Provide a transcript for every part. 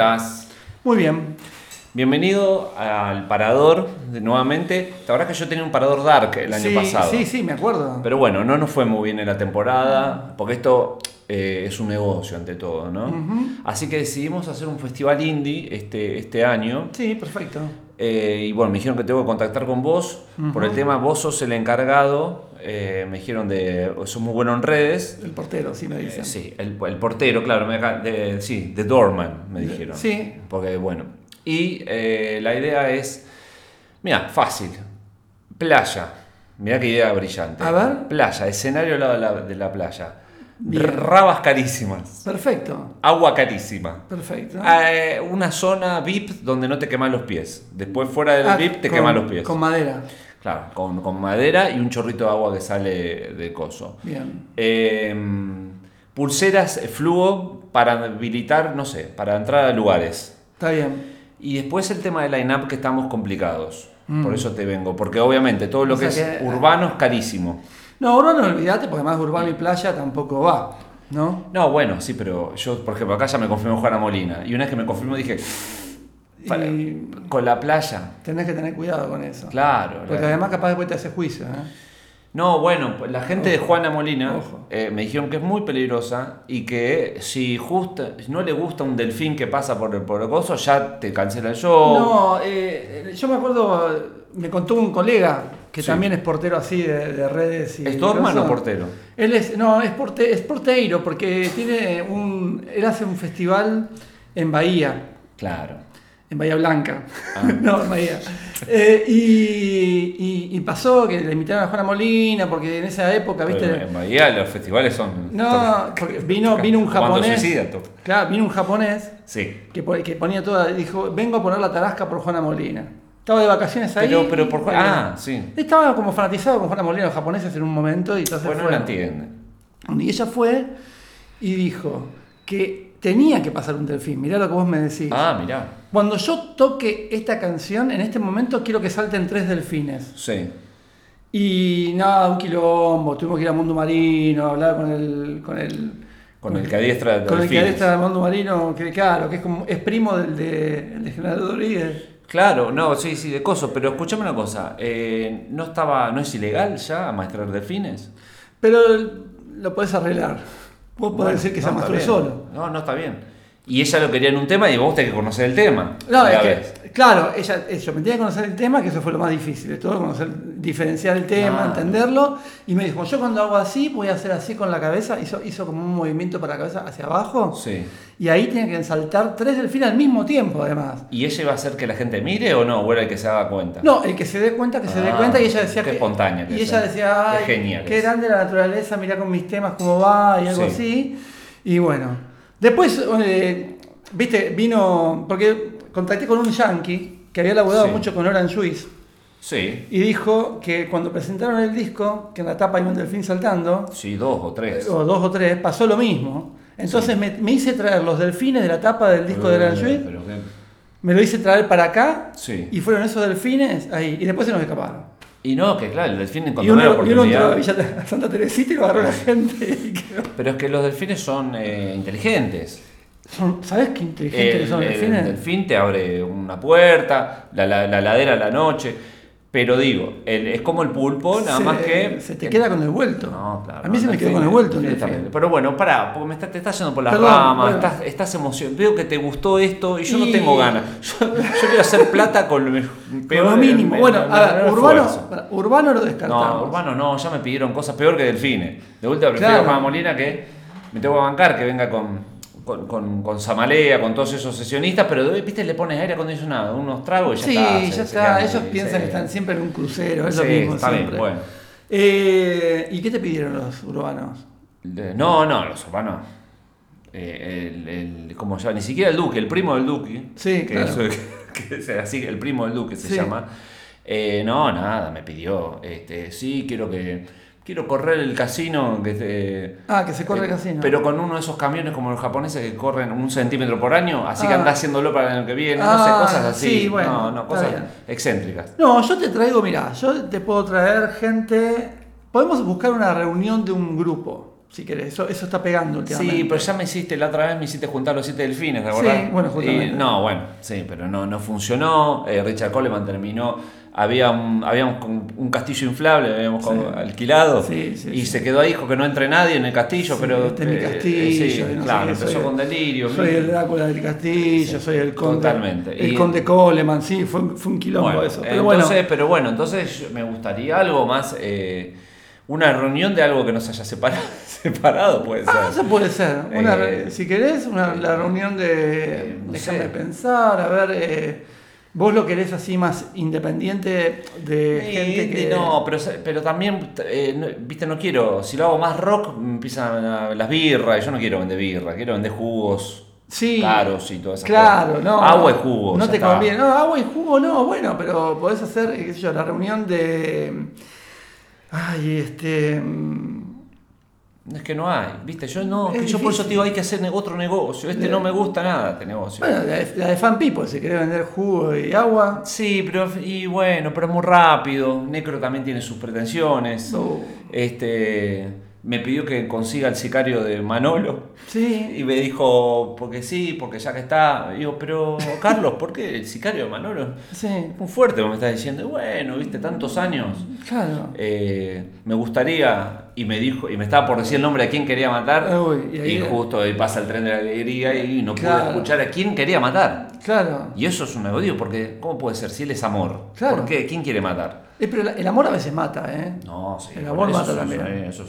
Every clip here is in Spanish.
estás? Muy bien. Bienvenido al Parador de- nuevamente. La verdad que yo tenía un Parador Dark el año sí, pasado. Sí, sí, me acuerdo. Pero bueno, no nos fue muy bien en la temporada, porque esto eh, es un negocio ante todo, ¿no? Así que decidimos hacer un festival indie este, este año. Sí, perfecto. Eh, y bueno, me dijeron que tengo que contactar con vos por el tema, vos sos el encargado, eh, me dijeron de, sos muy bueno en redes. El portero, sí me Eh, dicen. sí, el, el portero, claro, me de- sí, de Doorman, me dijeron. Sí. Porque bueno, y eh, la idea es, mira, fácil, playa, mira qué idea brillante. A ver. Playa, escenario al lado de la, de la playa. Bien. Rabas carísimas, Perfecto, agua carísima. perfecto. Eh, una zona VIP donde no te queman los pies. Después fuera del Ah, VIP te queman los pies. Con madera. Claro, con, con madera y un chorrito de agua que sale de coso. Bien. Eh, pulseras eh, fluo para habilitar, no sé, para entrar a lugares. Está bien. Y después el tema de line-up que estamos complicados. Mm. Por eso te vengo. Porque obviamente todo lo O que sea es que- urbano es carísimo. No, urbano olvídate, porque además urbano y playa tampoco va, ¿no? No, bueno, sí, pero yo, por ejemplo, acá ya me confirmó Juana Molina. Y una vez que me confirmó dije, para- Y con la playa. tenés que tener cuidado con eso. Claro. Porque la- además capaz después te hace juicio, ¿eh? No, bueno, pues la gente de Juana Molina eh, me dijeron que es muy peligrosa y que si justa, no le gusta un delfín que pasa por el, por el coso, ya te cancela el show. No, eh, yo me acuerdo, me contó un colega que Sí. también es portero así de, de redes y ¿Es Dorman o portero? Él es, no, es, porte, es porteiro porque tiene un, él hace un festival en Bahía, Claro. En Bahía Blanca, Ah. no, en Bahía. Eh, y, y- y pasó que le invitaron a Juana Molina porque en esa época, Pero viste, en Bahía los festivales son. no, porque vino, vino un japonés, suicida, claro, vino un japonés Sí. que, que ponía toda, dijo, vengo a poner la tarasca por Juana Molina. Estaba de vacaciones ahí. Pero, pero por y- Ah, sí. Estaba como fanatizado con Juana Molina, los japoneses en un momento, y entonces Bueno, no la entiende. Y ella fue y dijo que tenía que pasar un delfín. Mirá lo que vos me decís. Ah, mirá. Cuando yo toque esta canción, en este momento quiero que salten tres delfines. Sí. Y nada, un quilombo. Tuvimos que ir a Mundo Marino, a hablar con el. Con el Con el que adiestra con el que delfines. del Mundo Marino, que claro, que es como es primo del de, el de General Rodríguez. Claro, no, sí, sí, de coso. Pero escúchame una cosa. eh, ¿No estaba, no es ilegal ya amaestrar delfines? Pero lo podés arreglar. Podés Bueno, decir que no, amastró bien. solo. No, no está bien. Y ella lo quería en un tema y vos tenés que conocer el tema. No, es que, claro, ella, yo me tenía que conocer el tema, que eso fue lo más difícil de todo, conocer, diferenciar el tema, Ah. entenderlo. Y me dijo, yo cuando hago así, voy a hacer así con la cabeza. Hizo, hizo como un movimiento para la cabeza hacia abajo. Sí. Y ahí tiene que saltar tres delfines al mismo tiempo, además. ¿Y ella iba a hacer que la gente mire o no? ¿O era el que se haga cuenta? No, el que se dé cuenta, que se dé Ah, cuenta. Y ella decía qué que. espontánea que Y ella decía, ay, Qué genial qué grande la naturaleza, mirá con mis temas cómo va y algo Sí. así. Y bueno. Después, eh, viste, vino. Porque contacté con un yankee que había laburado Sí. mucho con Orange Swiss. Sí. Y dijo que cuando presentaron el disco, que en la tapa hay un delfín saltando, Sí, dos o tres. o dos o tres, pasó lo mismo. Entonces me, me hice traer los delfines de la tapa del disco de Orange Swiss, Pero qué- me lo hice traer para acá, Sí. y fueron esos delfines ahí, y después se nos escaparon. Y no, que claro, el delfín encontró la uno, y uno entró a oportunidad. Santa Teresita y lo agarró la gente. Pero es que los delfines son eh, inteligentes. Son- ¿Sabes qué inteligentes El, son los el delfines? delfín te abre una puerta, la, la, la ladera a la noche. Pero digo, el- es como el pulpo, nada se, más que. Se te queda con el vuelto. No, claro. a mí se me quedó con el vuelto. Pero bueno, pará, porque me está, te estás yendo por las Perdón, ramas, bueno. estás, estás emocionado. Veo que te gustó esto y yo no tengo ganas. Yo, yo quiero hacer plata con lo Con peor. lo mínimo. el- bueno, a ver, urbano, esfuerzo. urbano lo descartamos. No, urbano no, ya me pidieron cosas peor que delfines. De vuelta prefiero Claro. a Molina que me tengo que bancar, que venga con, con, con, con Samalea, con todos esos sesionistas, pero viste, le pones aire acondicionado, unos tragos y ya sí, está. ya se está. Ellos ahí, piensan sí. que están siempre en un crucero, es Sí, lo mismo está bien, siempre. bueno. Eh, ¿Y qué te pidieron los urbanos? No, no, los urbanos. eh, el, el- como ya, ni siquiera el Duque, el primo del Duque. Sí, que, claro. eso- que es así, el primo del Duque se Sí. llama. Eh, no, nada, me pidió. Este, sí, quiero que. Quiero correr el casino que te- Ah, que se corre el eh, casino. Pero con uno de esos camiones como los japoneses que corren un centímetro por año, así que Ah. anda haciéndolo para el año que viene, no Ah, sé, cosas así. sí, bueno, no, no, cosas excéntricas. No, yo te traigo, mirá, yo te puedo traer gente. Podemos buscar una reunión de un grupo. si querés. Eso, eso está pegando últimamente. Sí, pero ya me hiciste, la otra vez me hiciste juntar los siete delfines, ¿te acordás? Sí, bueno, justamente. Y, no, bueno, sí, pero no, no funcionó. Eh, Richard Coleman terminó. Había un, habíamos un castillo inflable, habíamos Sí. alquilado. Sí, sí, y se quedó ahí, dijo que no entre nadie en el castillo, pero. este es mi eh, castillo. no sé claro, empezó con delirio. Soy el Drácula del castillo, soy el conde. Totalmente. El Y- conde Coleman, sí, fue, fue un quilombo Bueno, eso. Pero entonces, bueno, pero bueno, entonces me gustaría algo más, eh, una reunión de algo que nos haya separado, separado puede ser. ah, eso puede ser. Una, Eh, si querés, una, la reunión de. eh, no déjame sé. pensar, a ver. Vos lo querés así más independiente de Sí, gente que. No, pero, pero también, eh, no- viste, no quiero, si lo hago más rock, empiezan las birras, yo no quiero vender birra, quiero vender jugos Sí. caros y todas esas Claro, cosas. no. Agua y jugo. No te está. conviene. No, agua y jugo no, bueno, pero podés hacer, eh, qué sé yo, la reunión de. Ay, este. Es que no hay, viste, yo no, Es que yo por eso te digo, hay que hacer otro negocio, este no me gusta nada, este negocio. Bueno, la de, la de Fan People, si querés vender jugo y agua. Sí, pero y bueno, pero es muy rápido. Necro también tiene sus pretensiones. Oh. Este me pidió que consiga el sicario de Manolo Sí. y me dijo, porque sí, porque ya que está. Digo, pero Carlos, ¿por qué el sicario de Manolo? Sí. Muy fuerte, me estás diciendo. Bueno, viste, tantos años. Claro. Eh, me gustaría, y me dijo, y me estaba por decir el nombre de quién quería matar, Uy, y justo ahí pasa el tren de la alegría y no pude escuchar a quién quería matar. Claro. Y eso es un odio, porque ¿cómo puede ser si él es amor? Claro. ¿Por qué? ¿Quién quiere matar? Eh, pero el amor a veces mata, ¿eh? No, sí. El amor mata también. eh, Eso.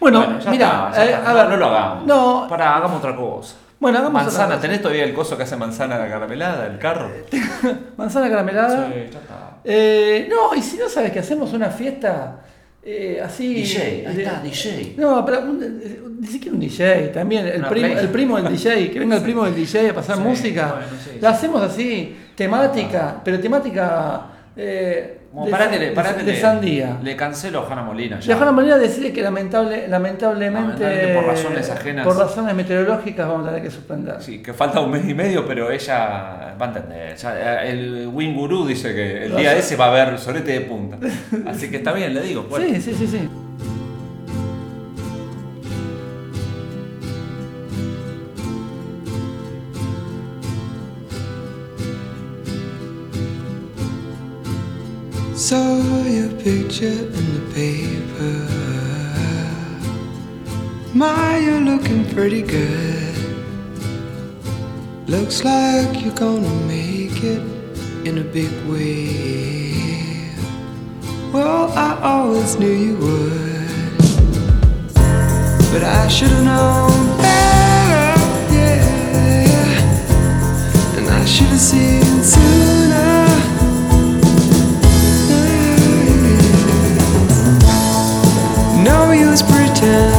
Bueno, mira, eh, a ver. no lo hagamos. No, Pará, hagamos otra cosa. bueno, hagamos otra Manzana, cosa. ¿tenés todavía el coso que hace manzana la caramelada, el carro? Manzana caramelada. Sí, ya está. Eh, no, y si no sabes que hacemos una fiesta eh, así. DJ, ahí está, DJ. No, pero un- eh, ni siquiera un DJ, también el play. el primo del DJ, que venga el primo del DJ a pasar Sí, música. bueno, sí, La hacemos así, temática, pero temática eh, Como de, sandía. Le cancelo a Hanna Molina ya. De alguna manera decirle que lamentable, lamentablemente, Lamentablemente por razones ajenas. por razones meteorológicas vamos a tener que suspender. Sí, que falta un mes y medio, pero ella va a entender. Ya, eh, el Wing Guru dice que el día ese va a haber sorete de punta. Así que está bien, le digo. bueno. Sí, sí, sí, sí. Saw your picture in the paper. My, you're looking pretty good. Looks like you're gonna make it in a big way. Well, I always knew you would. But I should've known better, yeah. And I should've seen sooner. No use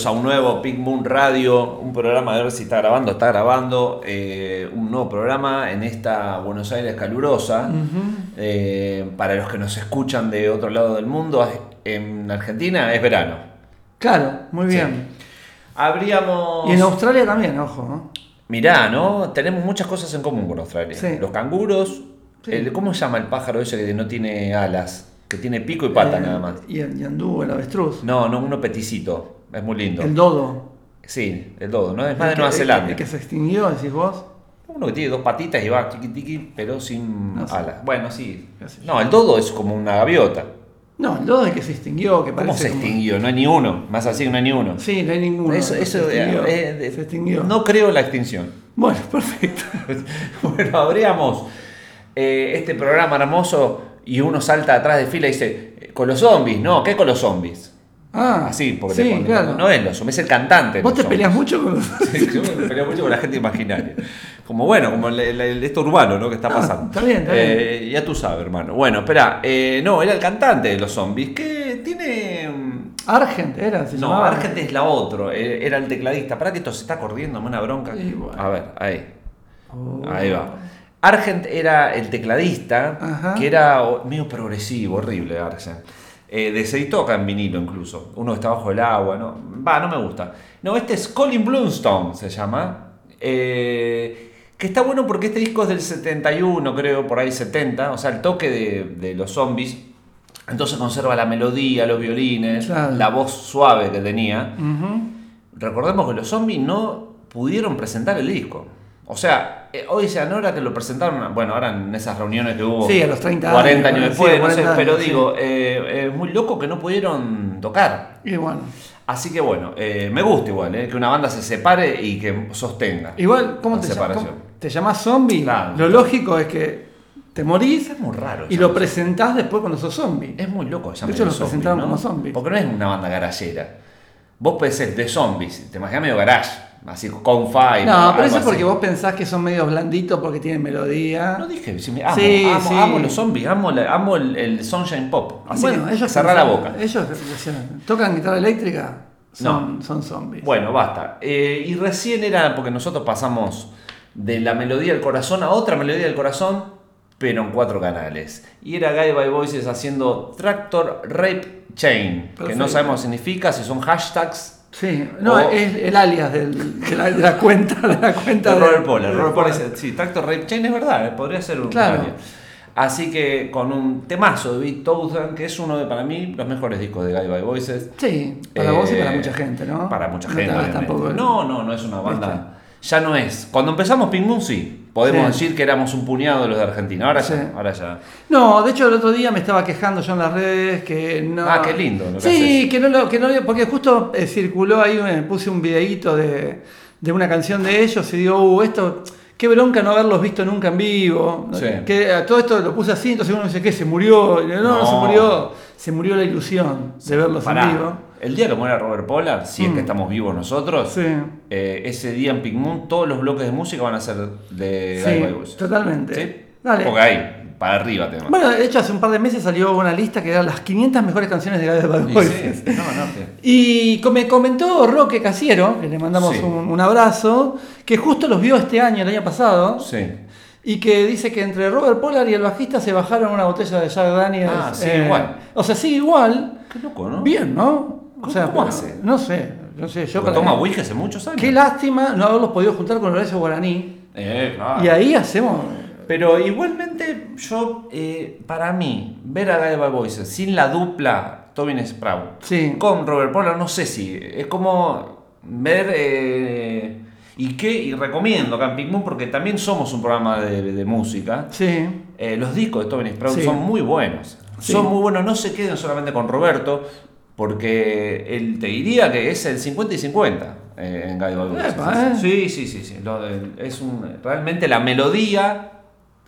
Bienvenidos a un nuevo Pink Moon Radio, un programa de ver si está grabando, está grabando, eh, un nuevo programa en esta Buenos Aires calurosa. Eh, para los que nos escuchan de otro lado del mundo, en Argentina es verano. Claro, muy Sí. bien. Habríamos... Y en Australia también, ojo. ¿no? Mirá, ¿no? Tenemos muchas cosas en común con Australia. Sí. Los canguros, Sí. el- ¿cómo se llama el pájaro ese que no tiene alas? Que tiene pico y pata Eh, nada más. Y el yandú, el avestruz. No, no, uno peticito. Es muy lindo. El dodo. Sí, el dodo, ¿no? Es más de Nueva Zelanda. El que se extinguió, decís vos. Uno que tiene dos patitas y va tiqui tiqui, pero sin No sé. alas. Bueno, sí. No, el dodo es como una gaviota. No, el dodo es el que se extinguió, que ¿Cómo parece se como- extinguió? No hay ni uno. Más así no hay ni uno. Sí, no hay ninguno. Eso, se eso extinguió. eh, eh, se extinguió. No creo en la extinción. Bueno, perfecto. bueno, habríamos eh, este programa hermoso y uno salta atrás de fila y dice, eh, con los zombies, no, ¿qué con los zombies? Ah, Así, porque sí, te claro. no es los zombies, es el cantante. Vos te peleas mucho con. Sí, yo me peleo mucho con la gente imaginaria. Como bueno, como el, el- el- esto urbano, ¿no? Que está Ah, pasando. está bien, está Eh, ya tú sabes, hermano. Bueno, espera, eh, no, era el cantante de los zombies, que tiene... mm, Argent era, se No, llamaba. Argent es la otra, eh, era el tecladista. Para que esto se está corriendo, me una bronca. A ver, ahí. Oh. Ahí va. Argent era el tecladista, Ajá. que era medio progresivo, horrible Argent. Eh, de se toca en vinilo incluso. Uno está bajo el agua, ¿no? Va, no me gusta. No, este es Colin Blunstone, se llama. Eh, que está bueno porque este disco es del 71, creo, por ahí 70. O sea, el toque de, de los zombies. Entonces conserva la melodía, los violines, Claro. la voz suave que tenía. Recordemos que los zombies no pudieron presentar el disco. O sea, eh, hoy se ahora que lo presentaron, bueno, ahora en esas reuniones que hubo. Sí, a los 30 40 años, años sí, después, no 40 sé, pero sí. digo, eh, es muy loco que no pudieron tocar. Y bueno. Así que bueno, eh, me gusta igual, eh, que una banda se separe y que sostenga. Igual, ¿cómo te llamas? separación. ¿Te llamás zombie? Claro. Lo lógico es que te morís Es muy raro. y lo presentás después cuando sos zombie. Es muy loco llamarle hecho, los zombies, presentaron ¿no? como zombies. Porque no es una banda garallera. Vos pensés de zombies, te imaginas medio garage, así con five. No, pero eso es porque vos pensás que son medios blanditos porque tienen melodía. No dije, si me- amo, Sí, amo, sí. amo los zombies, amo, la- amo el, el Sunshine Pop. Así bueno, que ellos cerrá la boca. Ellos tocan guitarra eléctrica, son, son zombies. Bueno, basta. Eh, y recién era porque nosotros pasamos de la melodía del corazón a otra melodía del corazón, pero en cuatro canales. Y era Guy by Voices haciendo Tractor Rape Chain, que no sabemos qué significa, si son hashtags. Sí, no, O- es el alias del- de, la, de la cuenta de la cuenta De Robert Poller. Robert Poller dice, sí, Tractor Rape Chain es verdad, eh, podría ser un Claro. área. Así que con un temazo de Beat Thousand, que es uno de para mí los mejores discos de Guy by Voices. Sí, para vos y para Eh, mucha gente, ¿no? Para mucha No gente. obviamente. tampoco No, no, no es una banda. Ya no es. Cuando empezamos Pink Moon, sí. Podemos Sí. decir que éramos un puñado de los de Argentina. Ahora Sí. ya. Ahora ya. No, de hecho el otro día me estaba quejando yo en las redes que no. Ah, qué lindo lo que Sí, haces. que no lo, que no lo- porque justo eh, circuló ahí, me puse un videíto de, de una canción de ellos y digo, uh, esto, qué bronca no haberlos visto nunca en vivo. Sí. Que a todo esto lo puse así, entonces uno dice, ¿qué? ¿Se murió? Y yo, no, no, se No. murió. Se murió la ilusión de verlos Pará. en vivo. El día que muera Robert Pollard, si es Mm. que estamos vivos nosotros, Sí. eh, ese día en Pink Moon, todos los bloques de música van a ser de Sí, Guy by Voices. totalmente. ¿Sí? Dale. Porque ahí, para arriba tema. Bueno, de hecho hace un par de meses salió una lista que eran las 500 mejores canciones de Guy Bad Y Voices. sí, no, no, Y co- me comentó Roque Casiero, que le mandamos Sí. un, un abrazo, que justo los vio este año, el año pasado, sí. Y que dice que entre Robert Pollard y el bajista se bajaron una botella de Jack Daniels. Ah, sigue igual. O sea, sigue igual. Qué loco, ¿no? Bien, ¿no? O ¿Cómo- sea, cómo hace? No sé, no sé. Yo Porque toma whisky hace muchos años. Qué lástima no haberlos podido juntar con Horacio Guaraní. Eh, claro. Y ahí hacemos. Pero igualmente, yo, eh, para mí, ver a Guy by Voices sin la dupla Tobin Sprout Sí. con Robert Pollard, no sé si. Es como ver. eh, y qué, y recomiendo Pink Moon, porque también somos un programa de, de música. Sí. Eh, los discos de Tobin Sprout Sí. son muy buenos. Sí. Son muy buenos, no se queden solamente con Roberto, porque él te diría que es el 50 y 50 eh, en Guy ¿eh? Sí, sí, sí. sí. Lo es un, realmente la melodía,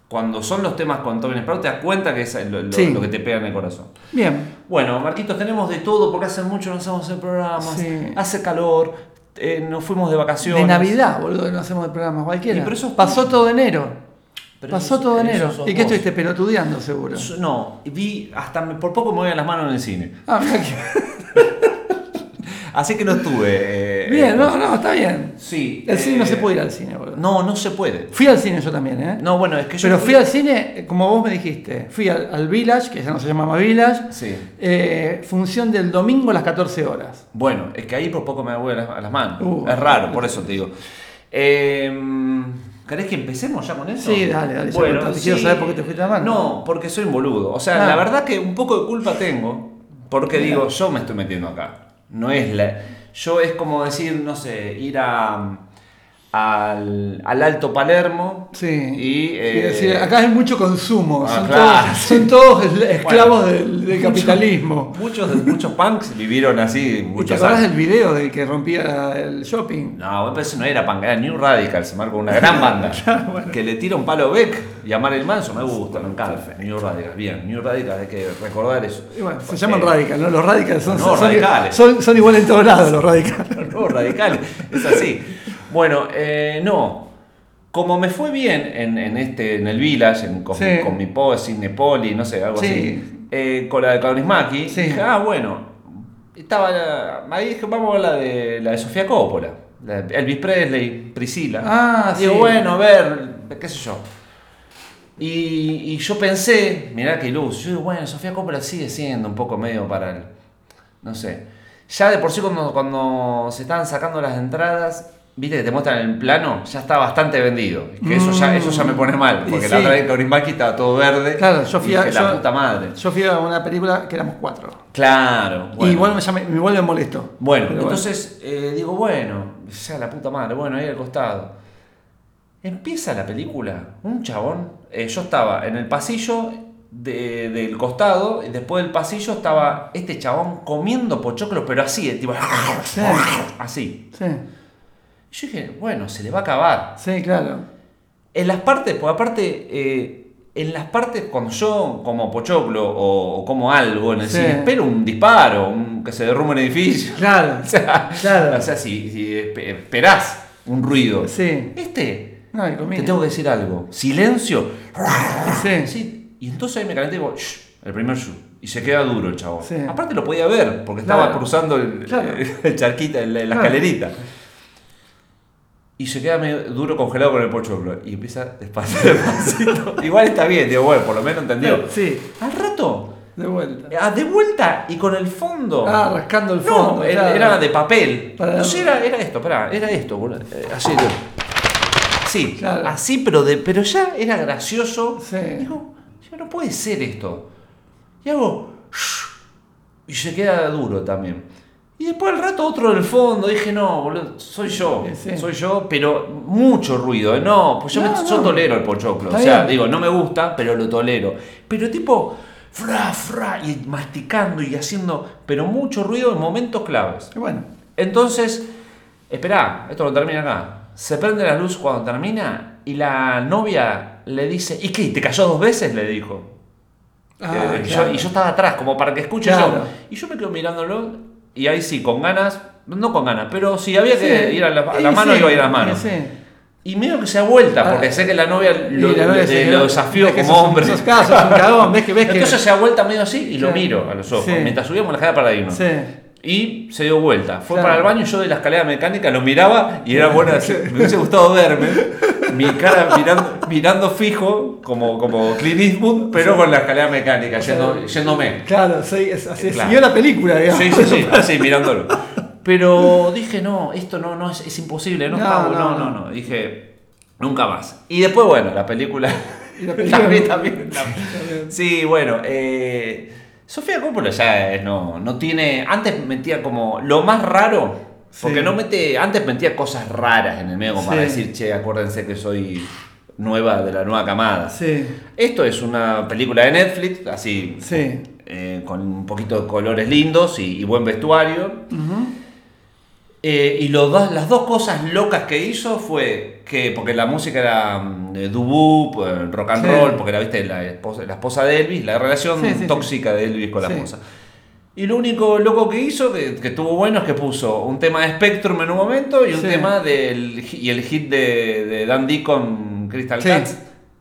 cuando son los temas con Tobin Sprout, te das cuenta que es lo, lo- Sí. lo que te pega en el corazón. Bien. Bueno, Marquitos, tenemos de todo porque hace mucho no hacemos el programa, Sí. hace calor, eh, nos fuimos de vacaciones. De Navidad, boludo, no hacemos el programa cualquiera. Y pero eso es- Pasó todo enero. Pero Pasó todo enero. ¿Y qué estuviste pelotudeando, seguro? No, vi, hasta me- por poco me voy a las manos en el cine. Ah, mirá que- Así que no estuve. eh, Bien, eh, no, no, está bien. Sí. El cine no eh, se puede ir al cine, boludo. No, no se puede. Fui al cine yo también, ¿eh? No, bueno, es que yo. Pero fui al cine, eh, como vos me dijiste, fui al, al Village, que ya no se llama más Village, Sí. eh, función del domingo a las 14 horas. Bueno, es que ahí por poco me voy a las, a las manos. Uh. es raro, por eso te digo. Eh, ¿Querés que empecemos ya con eso? Sí, dale, dale, ya contate. Quiero saber por qué te fuiste a mano. No, porque soy un boludo. O sea, Ah. la verdad que un poco de culpa tengo, porque Mira. digo, yo me estoy metiendo acá. No es la. Yo es como decir, no sé, ir a. Al, al Alto Palermo Sí. y, eh, decir, acá hay mucho consumo, Ah, son, claro, todos, sí. son todos es- esclavos Bueno, del, del mucho- capitalismo. Muchos, muchos punks vivieron así ¿Y te muchos acordás años. del video del que rompía el shopping? No, parece no era punk, era New Radical, se marcó una gran banda. Que le tira un palo Beck y a Marilyn Manson, me gusta, me encanta. New Radical, bien, New Radical, hay que recordar eso. Y bueno, se llaman radicales, ¿no? Los radicales son, No, son, radicales. son, son igual en todos lados los radicales. No, radical, es así. Bueno, eh, no. Como me fue bien en, en este, en el Village, en- con, Sí. con mi post, Nepoli, no sé, algo Sí. así, eh, con la de Kaurismäki, Sí. dije, ah, bueno, estaba ahí dije, vamos a ver la de, la de Sofía Coppola, la de Elvis Presley, Priscila. Ah, Digo, sí. bueno, a ver, qué sé yo. Y, y yo pensé, mirá qué luz, yo digo, bueno, Sofía Coppola sigue siendo un poco medio para el, no sé. Ya de por sí cuando, cuando se estaban sacando las entradas, viste que te muestran el plano, ya está bastante vendido. Que eso, ya, eso ya me pone mal, Y porque sí. la otra vez Kaurismäki estaba todo verde. Claro, yo fui y a. dije, yo- la puta madre. Yo fui a una película que éramos cuatro. Claro. Y bueno. igual me, ya me, me molestó. Bueno, Pero entonces eh, digo, bueno, sea la puta madre, bueno, ahí al costado. Empieza la película, un chabón, eh, yo estaba en el pasillo de- del costado y después del pasillo estaba este chabón comiendo pochoclo, pero así, eh, tipo, Sí. así. Sí, Yo dije, bueno, se le va a acabar. sí, claro. En las partes, porque aparte, eh, en las partes cuando yo como pochoclo o, o como algo en el Sí. cine, espero un disparo, un- que se derrumbe un edificio. Claro. O sea, Claro. o sea si, si espe- esperás un ruido. Sí. Este, No, te tengo que decir algo. Silencio. Sí. Sí. Y entonces ahí me calenté y digo, "Shh", el primer shoot. Y se queda duro el chavo. Sí. Aparte lo podía ver, porque estaba Claro. cruzando el, Claro. el charquita, el- la Claro. escalerita. Y se queda medio duro congelado con el pochoclo. Y empieza despacio, despacito. Igual está bien, digo, bueno, por lo menos entendió. Sí, Al rato, de vuelta. ah, de vuelta y con el fondo. Ah, rascando el No, fondo. era, claro. era de papel. Para- No sé, era, era esto, pará, era esto, boludo. Eh, Así, sí, Claro. así, pero, de, pero ya era gracioso. Sí. Digo, ya no puede ser esto. Y hago, y se queda duro también. Y después al rato otro del fondo, dije, no, boludo, soy yo, Sí, soy yo, pero mucho ruido, ¿eh? no, pues yo, me- No, yo no. tolero el pochoclo, Está o sea, bien. digo, no me gusta, pero lo tolero. Pero tipo, fra, fra, y masticando y haciendo, pero mucho ruido en momentos claves. Y bueno, Entonces, esperá, esto lo termina acá. Se prende la luz cuando termina y la novia le dice, ¿y qué? ¿Te cayó dos veces? Le dijo. Ah, Eh, y, claro. yo, y yo estaba atrás, como para que escuche Claro. yo. Y yo me quedo mirándolo y ahí sí, con ganas, no con ganas, pero si había que Sí. ir a la, a Y la mano, sí, iba a ir a la mano. y sí. Y medio que se da vuelta, porque Ah. sé que la novia lo, Y la novia le- se lo quedó- desafió que como sos- hombre. sos un cagón, ves que ves que. Entonces se da vuelta medio así y lo miro a los ojos, Sí. mientras subíamos la escalera para irnos. Sí. Y se dio vuelta. Fue Claro. para el baño, yo de la escalera mecánica lo miraba y era bueno. Me hubiese gustado verme. Mi cara mirando, mirando fijo, como, como Clint Eastwood, pero con la escalera mecánica, yendo, yéndome. Claro, sí, es- así Claro. siguió la película, digamos. Sí, sí, sí, así mirándolo. Pero dije, no, esto no, no es, es imposible, no, No, no, no, no. Dije, nunca más. Y después, bueno, la película. Y la película- también, también, también. Sí, bueno, eh, Sofía Coppola ya es- no, no tiene. Antes metía como lo más raro. Porque Sí. no mete. Antes metía cosas raras en el medio, como para decir, che, acuérdense que soy nueva de la nueva camada. Sí, Esto es una película de Netflix, así sí. eh, con un poquito de colores lindos y, y buen vestuario. Ujú. Eh, y los dos- las dos cosas locas que hizo fue que, porque la música era mm, de dubú, eh, rock and Sí. roll, porque era ¿viste? La, esposa, la esposa de Elvis, la relación tóxica de Elvis con la esposa. Y lo único loco que hizo, que, que estuvo bueno, es que puso un tema de Spectrum en un momento y un tema del y el hit de, de Dan con Crystal Sí. Cats.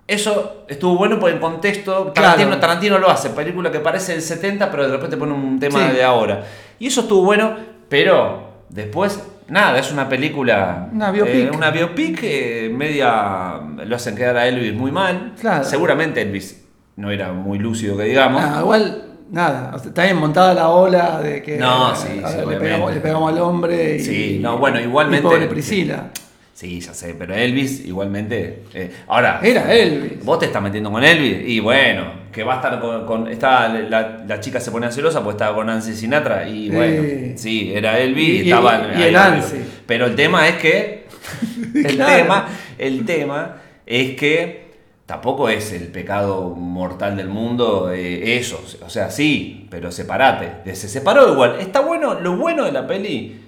Eso estuvo bueno porque en contexto Tarantino, Claro. Tarantino lo hace, película que parece del 70 pero de repente pone un tema Sí. de ahora. Y eso estuvo bueno, Pero después, nada, es una película. Una biopic. eh, una biopic eh, media. Lo hacen quedar a Elvis muy mal. Claro. Seguramente Elvis no era muy lúcido, que digamos. Ah, igual, nada, está bien montada la ola de que No, sí, a sí, pegamos, le pegamos al hombre. Y, Sí, no, bueno, igualmente- y pobre Priscila. Sí, ya sé, pero Elvis igualmente. eh, ahora. Era Elvis. Vos te estás metiendo con Elvis y bueno, que va a estar con. con- está, la, la chica se pone celosa porque estaba con Nancy Sinatra y bueno, Sí. sí, era Elvis Y- y, y- estaba y el Nancy. Pero el tema es que. El Claro. tema, el tema es que tampoco es el pecado mortal del mundo eh, eso. O sea, sí, pero separate. Se separó igual. Está bueno, lo bueno de la peli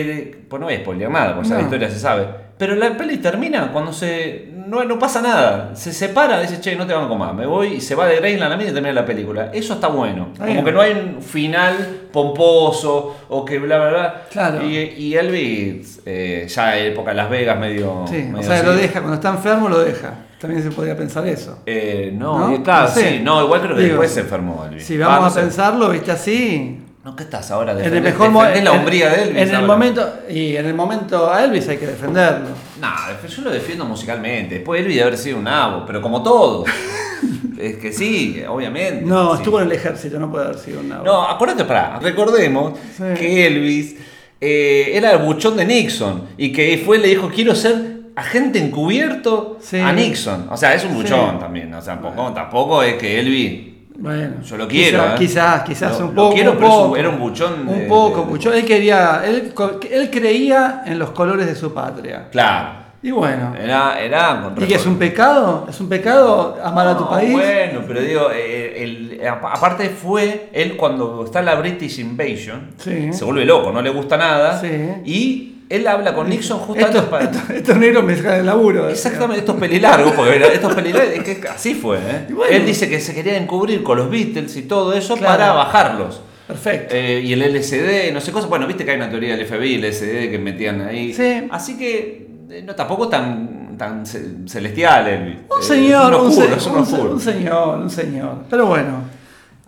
que pues no voy a spoilear nada, porque No. historia se sabe. Pero la peli termina cuando se no, no pasa nada. Se separa, dice, che, no te banco más, me voy y se va de Graceland a mí y termina la película. Eso está bueno. Como que no hay un final pomposo o que bla, bla, bla. Claro. Y, y Elvis, eh, ya época de Las Vegas, medio. Sí, o medio sea, así. lo deja, cuando está enfermo lo deja. También se podría pensar eso. Eh, no, ¿No? eh, claro, No sé. sí. No, igual creo que Digo, después se enfermó Elvis. Si Va, vamos no a pensarlo, viste así. No, ¿qué estás ahora? En el mejor defendés la hombría de Elvis. En el ahora. momento, y en el momento a Elvis hay que defenderlo. Nah, yo lo defiendo musicalmente. Después Elvis de haber sido un nabo, pero como todos. es que sí, obviamente. No, sí. estuvo en el ejército, no puede haber sido un nabo. No, acuérdate, pará, recordemos Sí. que Elvis eh, era el buchón de Nixon y que fue le dijo, quiero ser agente encubierto Sí. a Nixon. O sea, es un buchón también. O sea, tampoco, tampoco es que Elvis... Bueno, Yo lo quiero, Quizás, ¿eh? quizás, quizás Lo- un lo poco. quiero, un pero poco. era un buchón Un poco, de- buchón. Él quería, él, él creía en los colores de su patria. Claro. Y bueno. Era, era con ¿Y que es un pecado? ¿Es un pecado amar a tu país? Bueno, pero digo, eh, el- apa- aparte fue él cuando está la British Invasion, Sí. se vuelve loco, no le gusta nada, Sí. y él habla con Nixon justamente Estos, para... estos- estos negros me sacan el laburo. Exactamente, estos pelilargos, porque estos pelilargos, es que así fue, ¿eh? Bueno. Él dice que se quería encubrir con los Beatles y todo eso Claro. para bajarlos. Perfecto. Eh, y el LSD, no sé cosas. Bueno, viste que hay una teoría del FBI, el LSD que metían ahí. Sí. Así que eh, no, tampoco tan, tan ce- celestial, Elvis. Un Eh, señor, un oscuro, se- un se- señor, un señor. Pero bueno.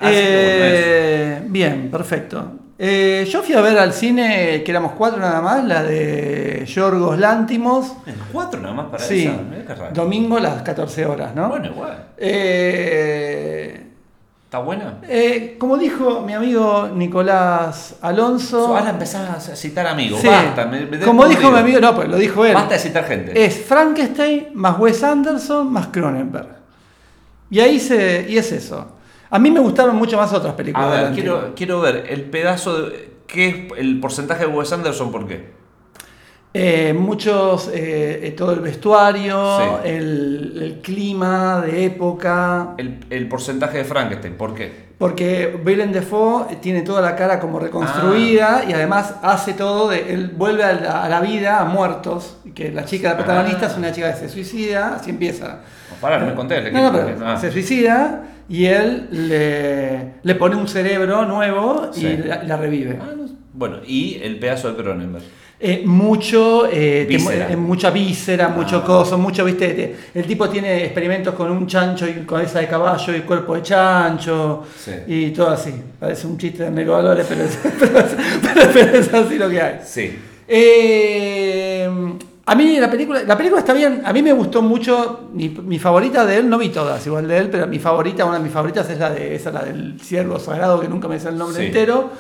Eh, bien, perfecto. Eh, yo fui a ver al cine, que éramos cuatro nada más, la de Yorgos Lántimos. Cuatro nada más para Sí, esa. mirá qué raro. domingo a las 14 horas, ¿no? Bueno, igual. Eh, ¿Está buena? eh, como dijo mi amigo Nicolás Alonso. Ahora empezás a citar amigos. Sí, Basta. me- me- como dijo mi amigo, no, pues lo dijo él. Basta de citar gente. Es Frankenstein más Wes Anderson más Cronenberg. Y ahí se. Y es eso. A mí me gustaron mucho más otras películas. a ver, quiero, ver el pedazo de. ¿Qué es el porcentaje de Wes Anderson? ¿Por qué? Eh, muchos, eh, eh, todo el vestuario, Sí. el, el clima de época. El, el porcentaje de Frankenstein, ¿por qué? Porque Willem Dafoe tiene toda la cara como reconstruida Ah. y además hace todo, de, él vuelve a la, a la vida a muertos, que la chica, la protagonista Ah. es una chica que se suicida, así empieza. No, pará, no me conté. el No, no, pero ah. se suicida y él le, le pone un cerebro nuevo y Sí. la, la revive. Ah, no. Bueno, y el pedazo de Cronenberg. Eh, mucho, eh, te eh, mucha víscera, mucho Ah. coso, mucho, viste, te- el tipo tiene experimentos con un chancho y cabeza de caballo y cuerpo de chancho Sí. y todo así. Parece un chiste de Negro Valores, pero pero pero- pero es así lo que hay. Sí. Eh, a mí la película, la película está bien, a mí me gustó mucho, mi, mi favorita de él, no vi todas igual de él, pero mi favorita, una de mis favoritas es la de esa, la del ciervo sagrado, que nunca me sé el nombre Sí. entero,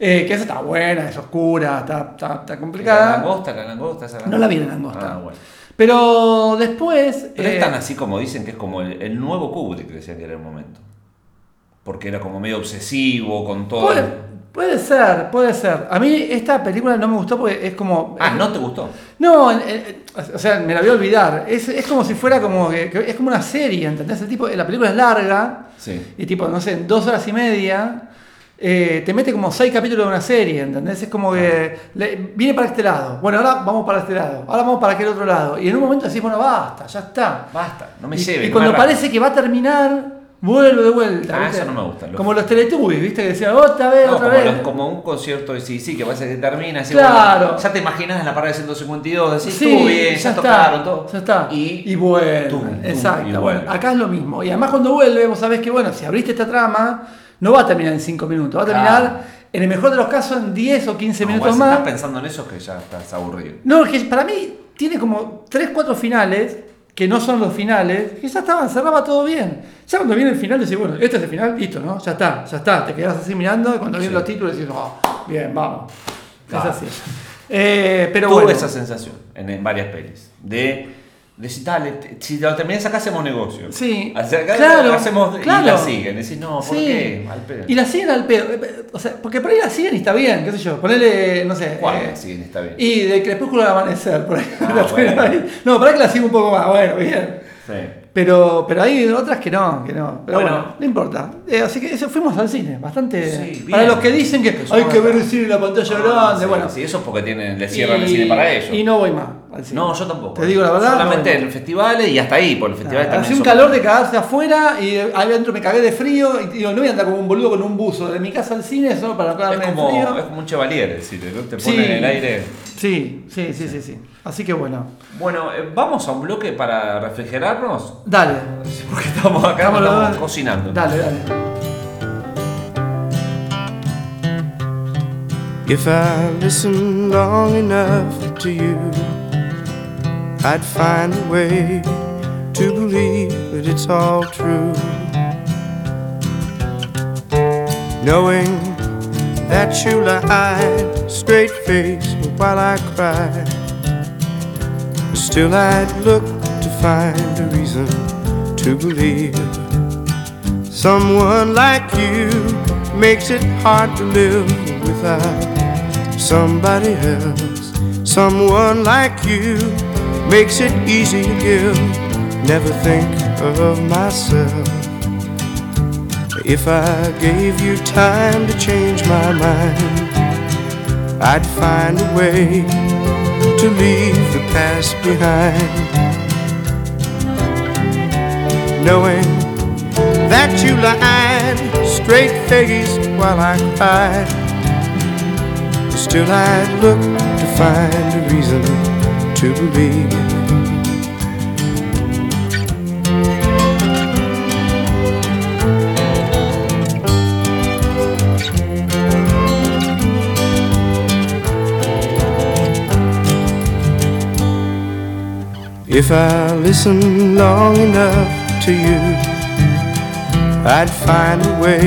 eh, que esa está buena, es oscura, está, está, está La complicada. langosta, la langosta, esa No la vi la langosta. Ah, bueno. Pero después... Pero eh, es tan así como dicen que es como el, el nuevo Kubrick, que decía que era el momento. Porque era como medio obsesivo con todo. Puede ser, puede ser. A mí esta película no me gustó porque es como... Ah, ¿no te gustó? No, eh, o sea, me la voy a olvidar. Es, es como si fuera como que, es como una serie, ¿entendés? El tipo, la película es larga Sí. y tipo, no sé, en dos horas y media eh, te mete como seis capítulos de una serie, ¿entendés? Es como que le- viene para este lado. Bueno, ahora vamos para este lado. Ahora vamos para aquel otro lado. Y en un momento decís, bueno, basta, ya está. Basta, no me Y, lleve. y cuando parece que va a terminar, vuelve de vuelta. Ah, ¿viste? eso no me gusta, Como los Teletubbies, ¿viste? Que decían, otra vez, No, otra como, vez. los- como un concierto de sí, sí, que parece que termina así. Claro. bueno, ya te imaginas en la parada de 152, decís, Sí, estuvo bien, ya, ya, tocaron todo. ya está. Y, Y, vuelve. Exacto. y vuelve. acá es lo mismo. Y además cuando vuelve, vos sabés que, bueno, si abriste esta trama, no va a terminar en cinco minutos, va a terminar En el mejor de los casos, en 10 o 15 No, minutos igual si más. estás pensando en eso es que ya estás aburrido. No, que para mí tiene como 3, 4 finales que no son los finales, que ya estaban, cerraba todo bien. Ya cuando viene el final decís, bueno, este es el final, listo, ¿no? Ya está, ya está. Te quedas así mirando y cuando vienen Sí. los títulos decís, oh, bien, vamos. Claro. Es así. Eh, pero Tuve bueno. esa sensación en, en varias pelis. De, de si, dale, te- si lo terminás acá hacemos negocio. Sí, acá claro, hacemos, claro. Y la siguen. Decís, no, ¿por Sí. qué? Al pedo. Y la siguen al pedo. Eh, O sea, porque por ahí la siguen y está bien, qué sé yo. Ponele, no sé. ¿Cuál eh, la siguen? Está bien. y de crepúsculo al amanecer, por ahí. Ah, bueno. ahí. No, para que la siga un poco más, bueno, bien. Sí. Pero, pero hay otras que no, que no. Pero bueno, Bueno. no importa. Eh, así que eso fuimos al cine, bastante. Sí, para los que dicen que hay que ver el cine en la pantalla Ah, grande, sí, bueno. Sí, eso es porque tienen, le cierran Y- el cine para ellos. Y no voy más al cine. No, yo tampoco. Te digo la verdad. Solamente no en festivales y hasta ahí, por el festival también. Hacía un son- calor de cagarse afuera y ahí adentro me cagué de frío y digo, no voy a andar como un boludo con un buzo de mi casa al cine solo para no Es cagarme de como, frío. es como un chevalier el cine, ¿no? Te Sí. pone en el aire. Sí, sí, sí, sí, sí. Así que bueno. Bueno, eh, vamos a un bloque para refrigerarnos. Dale. Porque estamos acá, estamos cocinando. Dale, dale. If I listen long enough to you, I'd find a way to believe that it's all true. Knowing that you lied straight faced while I cried, still I'd look to find a reason to believe. Someone like you makes it hard to live without somebody else. Someone like you makes it easy to give. Never think of myself. If I gave you time to change my mind, I'd find a way to leave the past behind. Knowing that you lied straight faced while I cried. Still, I'd look to find a reason to believe. If I listen long enough to you, I'd find a way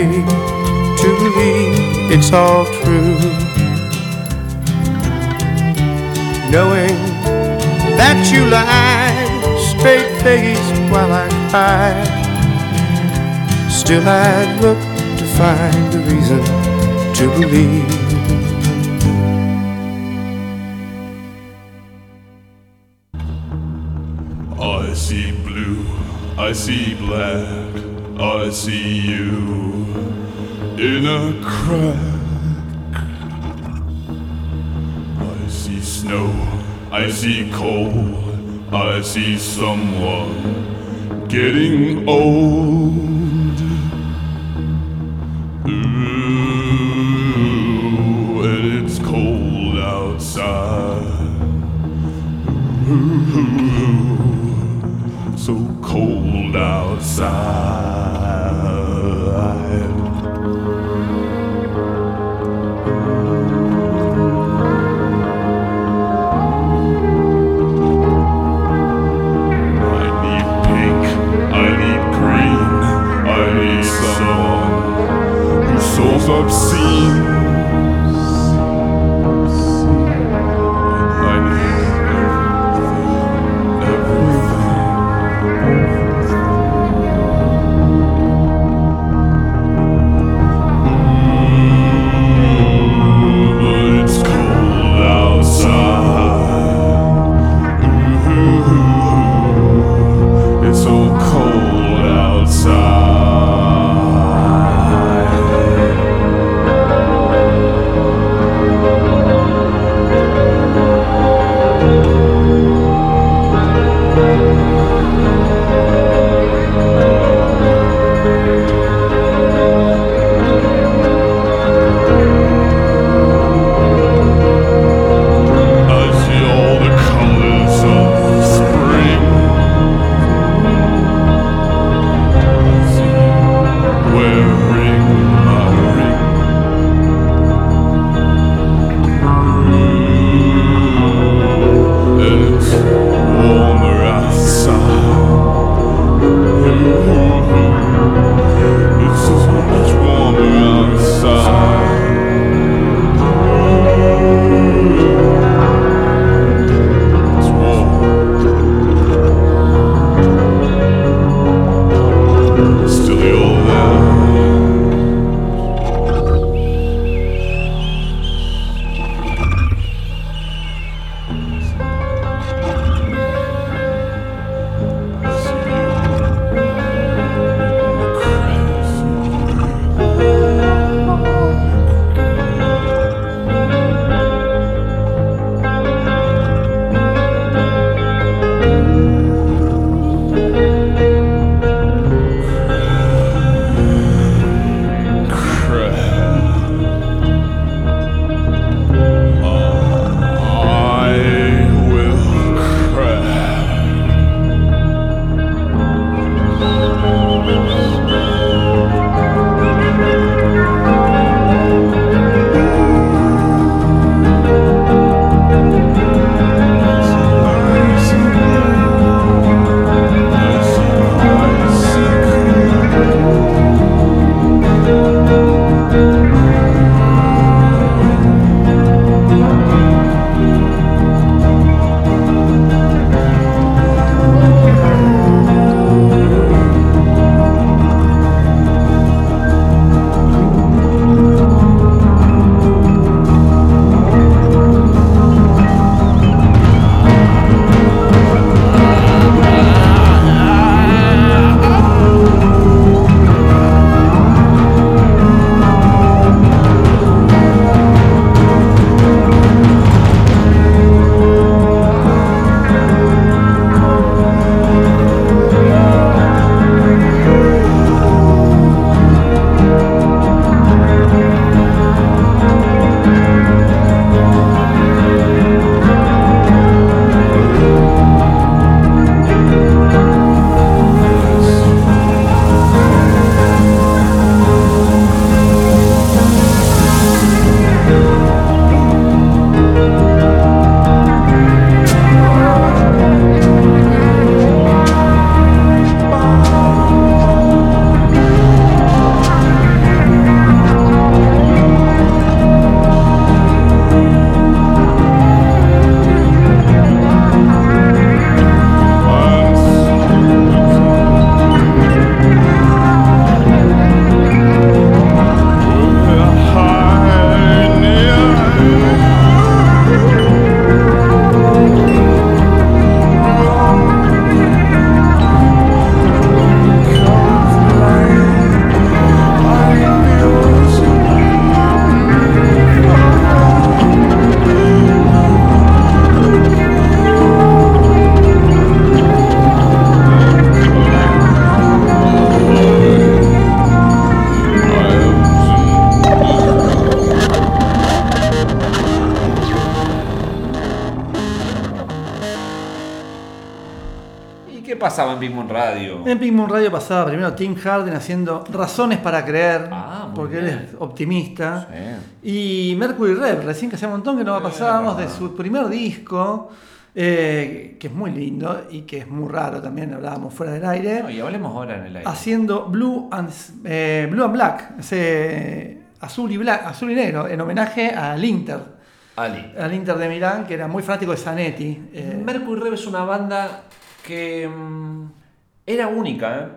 to believe it's all true. Knowing that you lied straight faced while I cried, still I'd look to find a reason to believe. I see blue, I see black, I see you in a crack. I see snow, I see cold, I see someone getting old. En Big Moon Radio? En Pink Moon Radio pasaba primero Tim Harden haciendo Razones para creer, Ah, porque él es optimista. Sí. Y Mercury Rev, recién que hacía un montón que no pasábamos de su primer disco, eh, que es muy lindo y que es muy raro también, hablábamos fuera del aire, No, y hablemos ahora en el aire. haciendo Blue and, eh, Blue and Black, ese azul y, bla- azul y negro, en homenaje al Inter, Ali. al Inter de Milán, que era muy fanático de Zanetti. eh, Mercury Rev es una banda que mm, era única, ¿eh?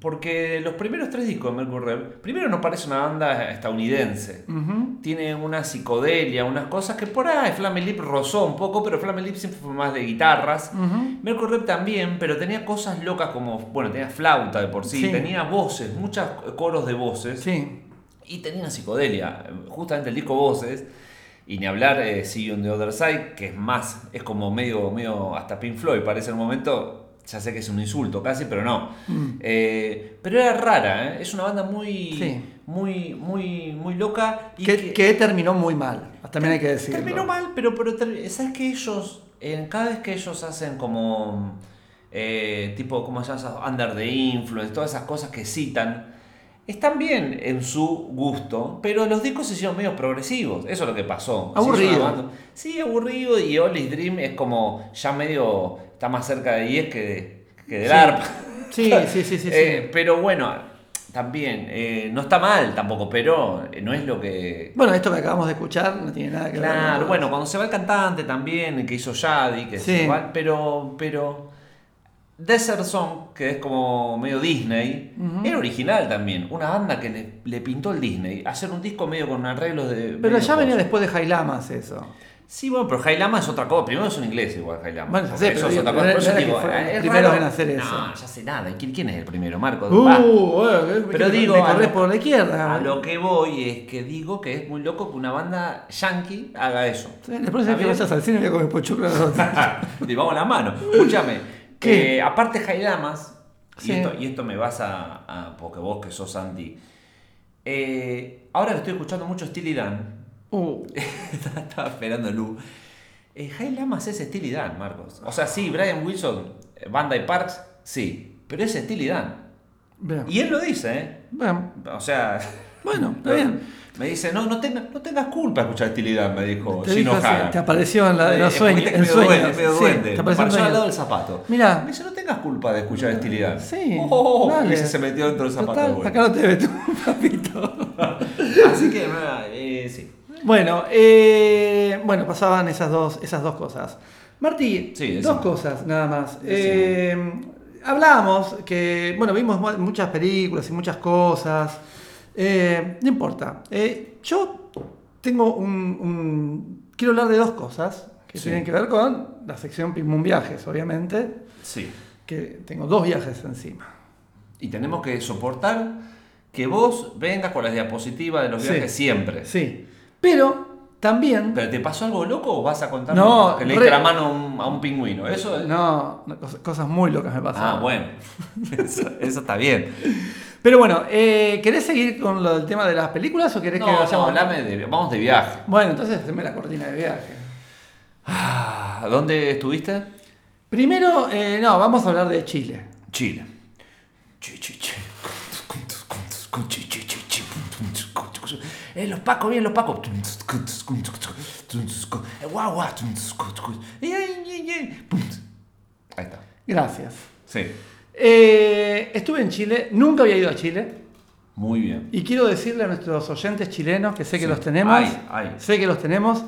Porque los primeros tres discos de Mercury Rev, primero nos parece una banda estadounidense. ujú. Tiene una psicodelia, unas cosas que por ahí Flamme Lip rozó un poco, pero Flamme Lip siempre fue más de guitarras. Ujú. Mercury Rev también, pero tenía cosas locas como, bueno, tenía flauta de por sí, Sí. tenía voces, muchos coros de voces. Sí, Y tenía una psicodelia. Justamente el disco Voces, y ni hablar eh, See You on the Other Side, que es más, es como medio, medio hasta Pink Floyd, parece un momento. Ya sé que es un insulto casi, pero no. Eh, pero era rara, ¿eh? es una banda muy, Sí. muy, muy, muy loca. Y que, que terminó muy mal, también hay que decirlo. Terminó mal, pero, pero ¿sabes que ellos, eh, cada vez que ellos hacen como, eh, tipo, ¿cómo se llama? Under the Influence, todas esas cosas que citan, están bien en su gusto, pero los discos se hicieron medio progresivos, eso es lo que pasó. Aburrido. Sí, aburrido, y Ollie's Dream es como ya medio, está más cerca de 10 que, que del Sí. ARP. Sí, sí, sí, sí. sí. Eh, pero bueno, también, eh, no está mal tampoco, pero no es lo que... Bueno, esto que acabamos de escuchar no tiene nada que ver. Claro, bueno, cuando se va el cantante también, que hizo Yadi, que Sí. es igual, pero, pero Desert Song, que es como medio Disney, era original también. Una banda que le, le pintó el Disney. Hacer un disco medio con arreglos de. Pero ya venía después de Jailamas eso. Sí, bueno, pero Jailama es otra cosa. Primero son ingleses igual Jailama. Bueno, ya Porque sé, eso pero es otra cosa. digo, eh, es raro. en hacer eso. No, ya sé nada. ¿Quién, quién es el primero? Marco. Uh, bueno, Pero digo, me a corres lo- por la izquierda. A lo que voy es que digo que es muy loco que una banda yankee haga eso. La próxima vez que vayas al cine voy a comer pochoclo. Le vamos la mano. Escúchame. ¿Qué? eh, aparte Jailamas, Sí. y, esto, y esto me vas a, a- Porque vos que sos anti. eh, ahora que estoy escuchando mucho Steely Dan. Uh, estaba esperando Lu. Eh, Jailamas es Steely Dan, Marcos. O sea, sí, Brian Wilson, eh, Banda y Parks, sí. Pero es Steely Dan. bien. Y él lo dice, ¿eh? Bien. O sea. Bueno, está bien. Me dice, no, no, tengas, no tengas culpa de escuchar Dan, me dijo Te, Gino dijo así, te apareció en, la, de los Eh, sueños. porque En sueños. duende, medio Sí, duende. te apareció en Apareció al sueños. lado del zapato. Mirá. Me dice, no tengas culpa de escuchar Dan. Sí. Oh, dale. y se metió dentro del zapato. Total, bueno. acá no te ve tu papito. Así que, eh, sí. Bueno, eh, bueno, pasaban esas dos, esas dos cosas. Martí, Sí, dos cosas nada más. Eh, hablábamos que, bueno, vimos mu- muchas películas y muchas cosas. Eh, no importa. Eh, yo tengo un, un- Quiero hablar de dos cosas que Sí. tienen que ver con la sección Pim Pum Viajes, obviamente, Sí. que tengo dos viajes encima. Y tenemos que soportar que vos vengas con las diapositivas de los Sí. viajes siempre. Sí. Pero también. ¿Pero te pasó algo loco o vas a contar No, que le re- diste la mano a un, a un pingüino? Eso es- No, cosas muy locas me pasaron. Ah, bueno. eso, eso está bien. Pero bueno, eh, ¿querés seguir con lo del tema de las películas o querés No, que no, vayamos? hablame de, vamos de viaje. Bueno, entonces haceme la cortina de viaje. Ah, ¿Dónde estuviste? Primero, eh, no, vamos a hablar de Chile. Chile. Chi, chi, chi. Chi, chi, chi, chi. Eh, los pacos, bien, los pacos. Eh, Guau, guau. Ahí está. Gracias. Sí. Eh, estuve en Chile, nunca había ido a Chile. Muy bien. Y quiero decirle a nuestros oyentes chilenos, que sé que Sí. los tenemos, Ay, ay. sé que los tenemos,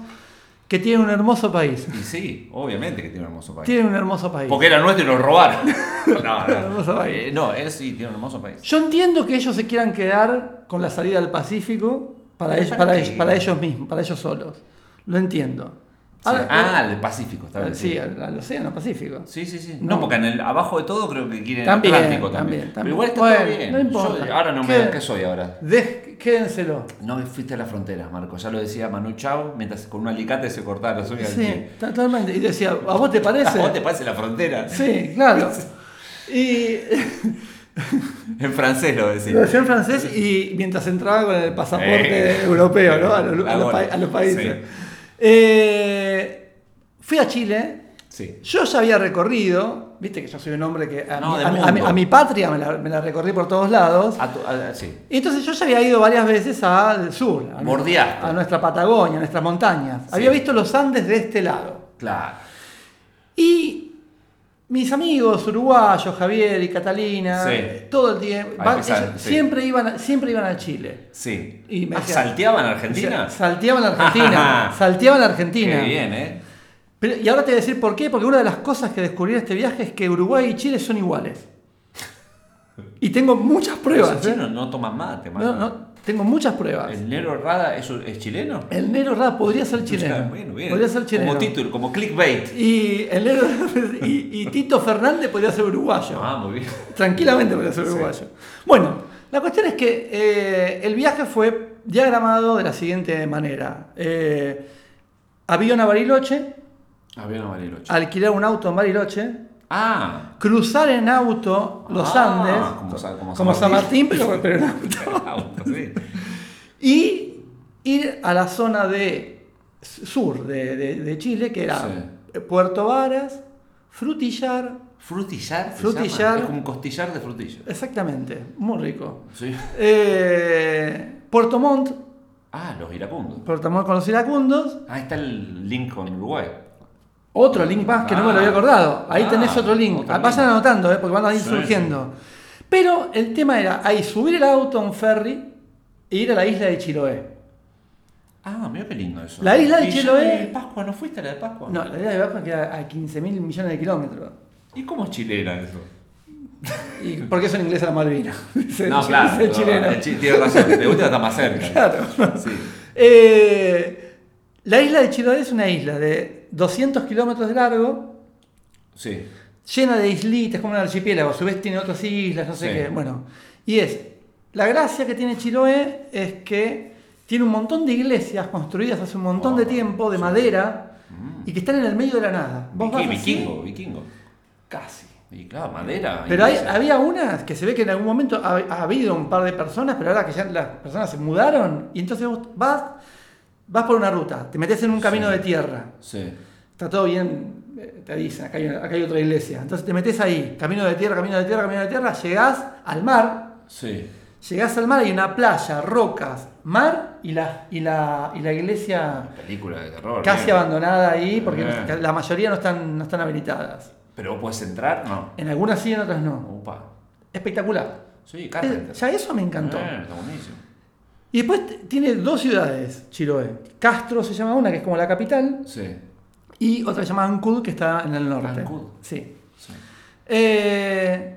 que tienen un hermoso país. Y sí, obviamente que tiene un hermoso país. Tienen un hermoso país. Porque era nuestro y nos robaron. No, Hermoso no. país. Eh, no, él sí tiene un hermoso país. Yo entiendo que ellos se quieran quedar con la salida al Pacífico para, ¿Pero ellos, para ellos, para ellos mismos, para ellos solos. Lo entiendo. Sí. Ahora- ah, el Pacífico, está bien. sí, al, al Océano Pacífico. Sí, sí, sí. No. No, porque en el, abajo de todo creo que quieren También, el Atlántico también. también, Pero igual está Bueno, todo bien. no importa. Yo- ahora no me ¿Qué? ¿Qué soy ahora? Dej- quédenselo. No me fuiste a la frontera, Marco. Ya lo decía Manu Chao, mientras con un alicate se cortaba las uñas Sí, totalmente. Y decía, ¿a vos te ¿A parece? vos te parece la frontera? Sí, claro. Y En francés lo lo decía. decía en francés y mientras entraba con el pasaporte Eh, europeo, ¿no? A, los- a a los países. Sí. Eh, fui a Chile Sí. Yo ya había recorrido, viste que yo soy un hombre que a, No, mi, a a a patria me la, me la recorrí por todos lados. Tu- sí. Y entonces yo ya había ido varias veces al sur, a, nuestra Patagonia, a nuestras montañas. Sí. Había visto los Andes de este lado. Claro. Y mis amigos uruguayos, Javier y Catalina, Sí. todo el tiempo, Ahí van- empezaron, ellos sí. siempre, iban, a- siempre iban a Chile. Sí. Y me Ah, decían- ¿Salteaban a Argentina? Salteaban a Argentina. salteaban a Argentina. Qué bien, ¿eh? Pero- y ahora te voy a decir por qué, porque una de las cosas que descubrí en este viaje es que Uruguay y Chile son iguales. Y tengo muchas pruebas. Los chilenos no toman mate, No, mano. no, tengo muchas pruebas. ¿El Nero Rada es, es chileno? El Nero Rada podría ser chileno. Bueno, bien. Podría ser chileno. Como título, como clickbait. Y, el Nero, y, y Tito Fernández podría ser uruguayo. Ah, muy bien. Tranquilamente podría ser Sí. uruguayo. Bueno, la cuestión es que eh, el viaje fue diagramado de la siguiente manera. Eh, avión a Bariloche, Avión a Bariloche. alquilar un auto en Bariloche, Ah. cruzar en auto los Ah, Andes, como Sa- como como, San Martín. Martín, pero, pero en auto. Y ir a la zona de sur de, de- de Chile, que era Sí. Puerto Varas, Frutillar, Frutillar. Frutillar. Es como un costillar de frutilla. exactamente, muy rico. Sí. Eh, Puerto Montt, Ah, los iracundos. Puerto Montt con los iracundos. Ahí está el link con Uruguay. Otro link más que no me lo había acordado. Ahí Ah, tenés otro link. Ah, link. anotando, eh, porque van a ir Sí, surgiendo. Pero el tema era ahí subir el auto a un ferry e ir a la isla de Chiloé. Ah, mira qué lindo eso. La isla de ¿Y ya Chiloé- de Pascua? ¿No fuiste a la de Pascua? No, la isla de Pascua queda a 15 mil millones de kilómetros. ¿Y cómo es chilena eso? ¿Y por qué son ingleses la Malvina? Dice- No, claro. el no, chileno. el chi- Tiene razón. De última está más cerca. Claro. Sí. Eh, la isla de Chiloé es una isla de 200 kilómetros de largo, Sí. llena de islitas, como un archipiélago. A su vez tiene otras islas, no sé Sí. qué. Bueno, y es. La gracia que tiene Chiloé es que tiene un montón de iglesias construidas hace un montón de Oh, tiempo, de sí. madera, Mm. y que están en el medio de la nada. Vos Viki- vas así, vikingo, vikingo. Casi. Y claro, madera. Pero hay- había unas que se ve que en algún momento ha, ha habido un par de personas, pero ahora que ya las personas se mudaron, y entonces vos vas, vas por una ruta, te metes en un camino Sí. de tierra, Sí. está todo bien, eh, te dicen, acá hay, una- acá hay otra iglesia, entonces te metes ahí, camino de tierra, camino de tierra, camino de tierra, llegás al mar, Sí. llegás al mar, hay una playa, rocas, mar y la, y la, y la iglesia Película de terror. casi bien. abandonada ahí, porque la mayoría no están, no están habilitadas. Pero vos puedes entrar, no. En algunas sí, en otras no. Upa. Espectacular. Sí, Carpenter. Ya eso me encantó. Eh, está buenísimo. Y después tiene dos ciudades, Chiloé. Castro se llama una, que es como la capital, Sí. y otra se llama Ancud, que está en el norte. Ancud. Sí. sí. Eh,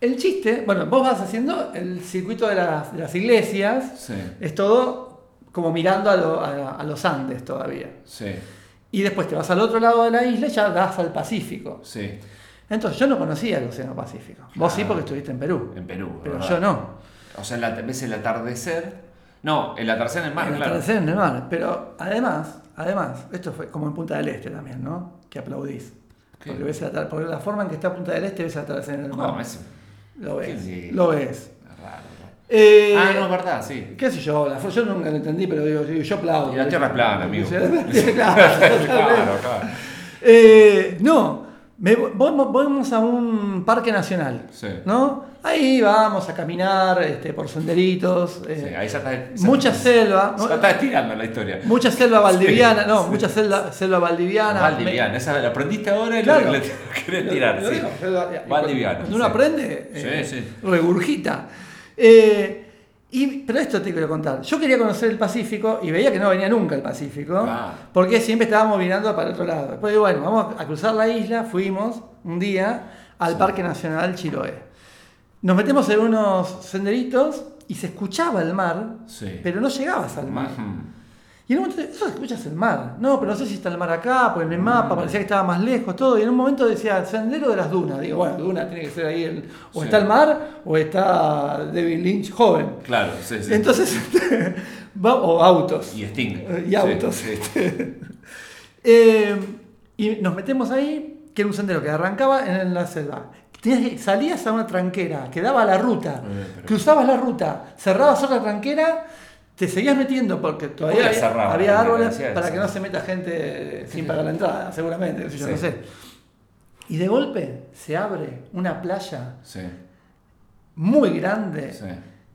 el chiste, bueno, vos vas haciendo el circuito de las, de las iglesias, Sí. es todo como mirando a, lo- a- a los Andes todavía. Sí. Y después te vas al otro lado de la isla y ya das al Pacífico. Sí. Entonces yo no conocía el Océano Pacífico. Vos sí porque estuviste en Perú. En Perú. Pero ¿verdad? yo no. O sea, la- ves el atardecer. No, el atardecer en el mar, el claro. atardecer en el mar. Pero además, además, esto fue como en Punta del Este también, ¿no? Que aplaudís. ¿Qué? Porque, ves porque la forma en que está Punta del Este ves el atardecer en el mar. ¿Cómo? Es Lo ves. Sí. Lo ves. raro. Eh, ah, no, es verdad, sí. ¿Qué sé yo? La, yo nunca lo entendí, pero digo, digo, yo aplaudo. Y la tierra es plana, amigo. Claro, claro. Eh, no, me, vamos, vamos a un parque nacional, Sí. ¿no? Ahí vamos a caminar este, por senderitos, eh, Sí, ahí ya está. ya- mucha selva, ¿no? está estirando la historia. mucha selva valdiviana, Sí, no, sí. mucha selva, selva valdiviana. Valdiviana, esa la aprendiste ahora y Claro. lo, le querés tirar. Lo sí. digo, selva- Valdiviana. Cuando uno aprende, eh, Sí, sí. regurgita. Eh, y, pero esto te quiero contar. Yo quería conocer el Pacífico y veía que no venía nunca el Pacífico, Claro. porque siempre estábamos mirando para el otro lado. Después bueno, vamos a cruzar la isla, fuimos un día al Parque Nacional Chiloé. Nos metemos en unos senderitos y se escuchaba el mar, Sí. pero no llegabas al mar. Y en un momento, eso escuchas el mar. No, pero no sé si está el mar acá, porque en el mapa parecía que estaba más lejos, todo. Y en un momento decía, sendero de las dunas. Digo, bueno, duna tiene que ser ahí. el- o Sí. está el mar, o está David Lynch joven. Claro, sí, sí. Entonces, o autos. Y Sting. Eh, Y Sí, autos. sí. Eh, y nos metemos ahí, que era un sendero que arrancaba en la selva. Tenías salías a una tranquera que daba a la ruta, Eh, cruzabas la ruta, cerrabas otra tranquera te seguías metiendo porque todavía había, cerraba, había porque árboles para que no se meta gente sin pagar la entrada, seguramente, yo, Sí. no sé. Y de golpe se abre una playa Sí, muy grande, sí,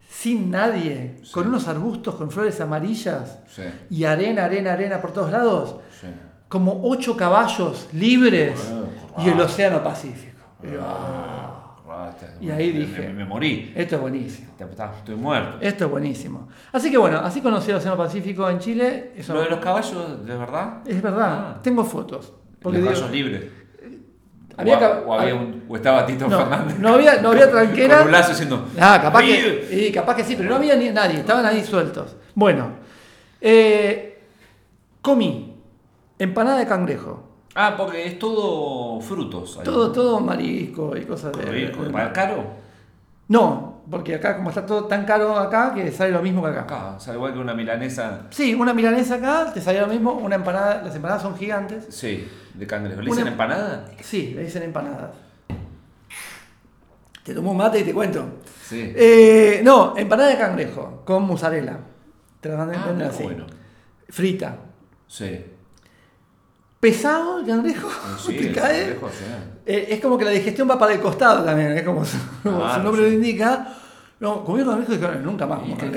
sin nadie, con unos arbustos con flores amarillas y arena, arena, arena por todos lados, como ocho caballos libres y el océano Pacífico. Y ah, Ah, este- Y ahí me- dije- Me, me morí. esto es buenísimo. Estoy muerto. Esto es buenísimo. Así que bueno, así conocí el Océano Pacífico en Chile. Eso ¿Lo de los caballos, de verdad? es verdad. Ah. Tengo fotos. Porque los caballos libres. había o, había hab- un- o estaba Tito no, Fernández. no había, no había tranquera. Con un lazo diciendo. Ah, capaz que, y capaz que sí, pero no había ni nadie, estaban ahí sueltos. Bueno, eh, comí empanada de cangrejo, Ah, porque es todo frutos. ahí. todo, todo marisco y cosas de. Rico. de- ¿Para caro? No, porque acá, como está todo tan caro acá, que sale lo mismo que acá. Acá, o sea, igual que una milanesa. Sí, una milanesa acá te sale lo mismo, una empanada, las empanadas son gigantes. Sí, de cangrejo. ¿Le Una- dicen empanada? Sí, le dicen empanadas. Te tomo un mate y te cuento. Sí. Eh, no, empanada de cangrejo con mozzarella. Te la venden Ah, venden muy así. bueno. Frita. Sí. ¿Pesado el cangrejo? Sí, ¿Te el cae? cangrejo, sí. Eh, es como que la digestión va para el costado también, es como su, Ah, nombre sí. lo indica. No, comí cangrejo nunca más. El, ca-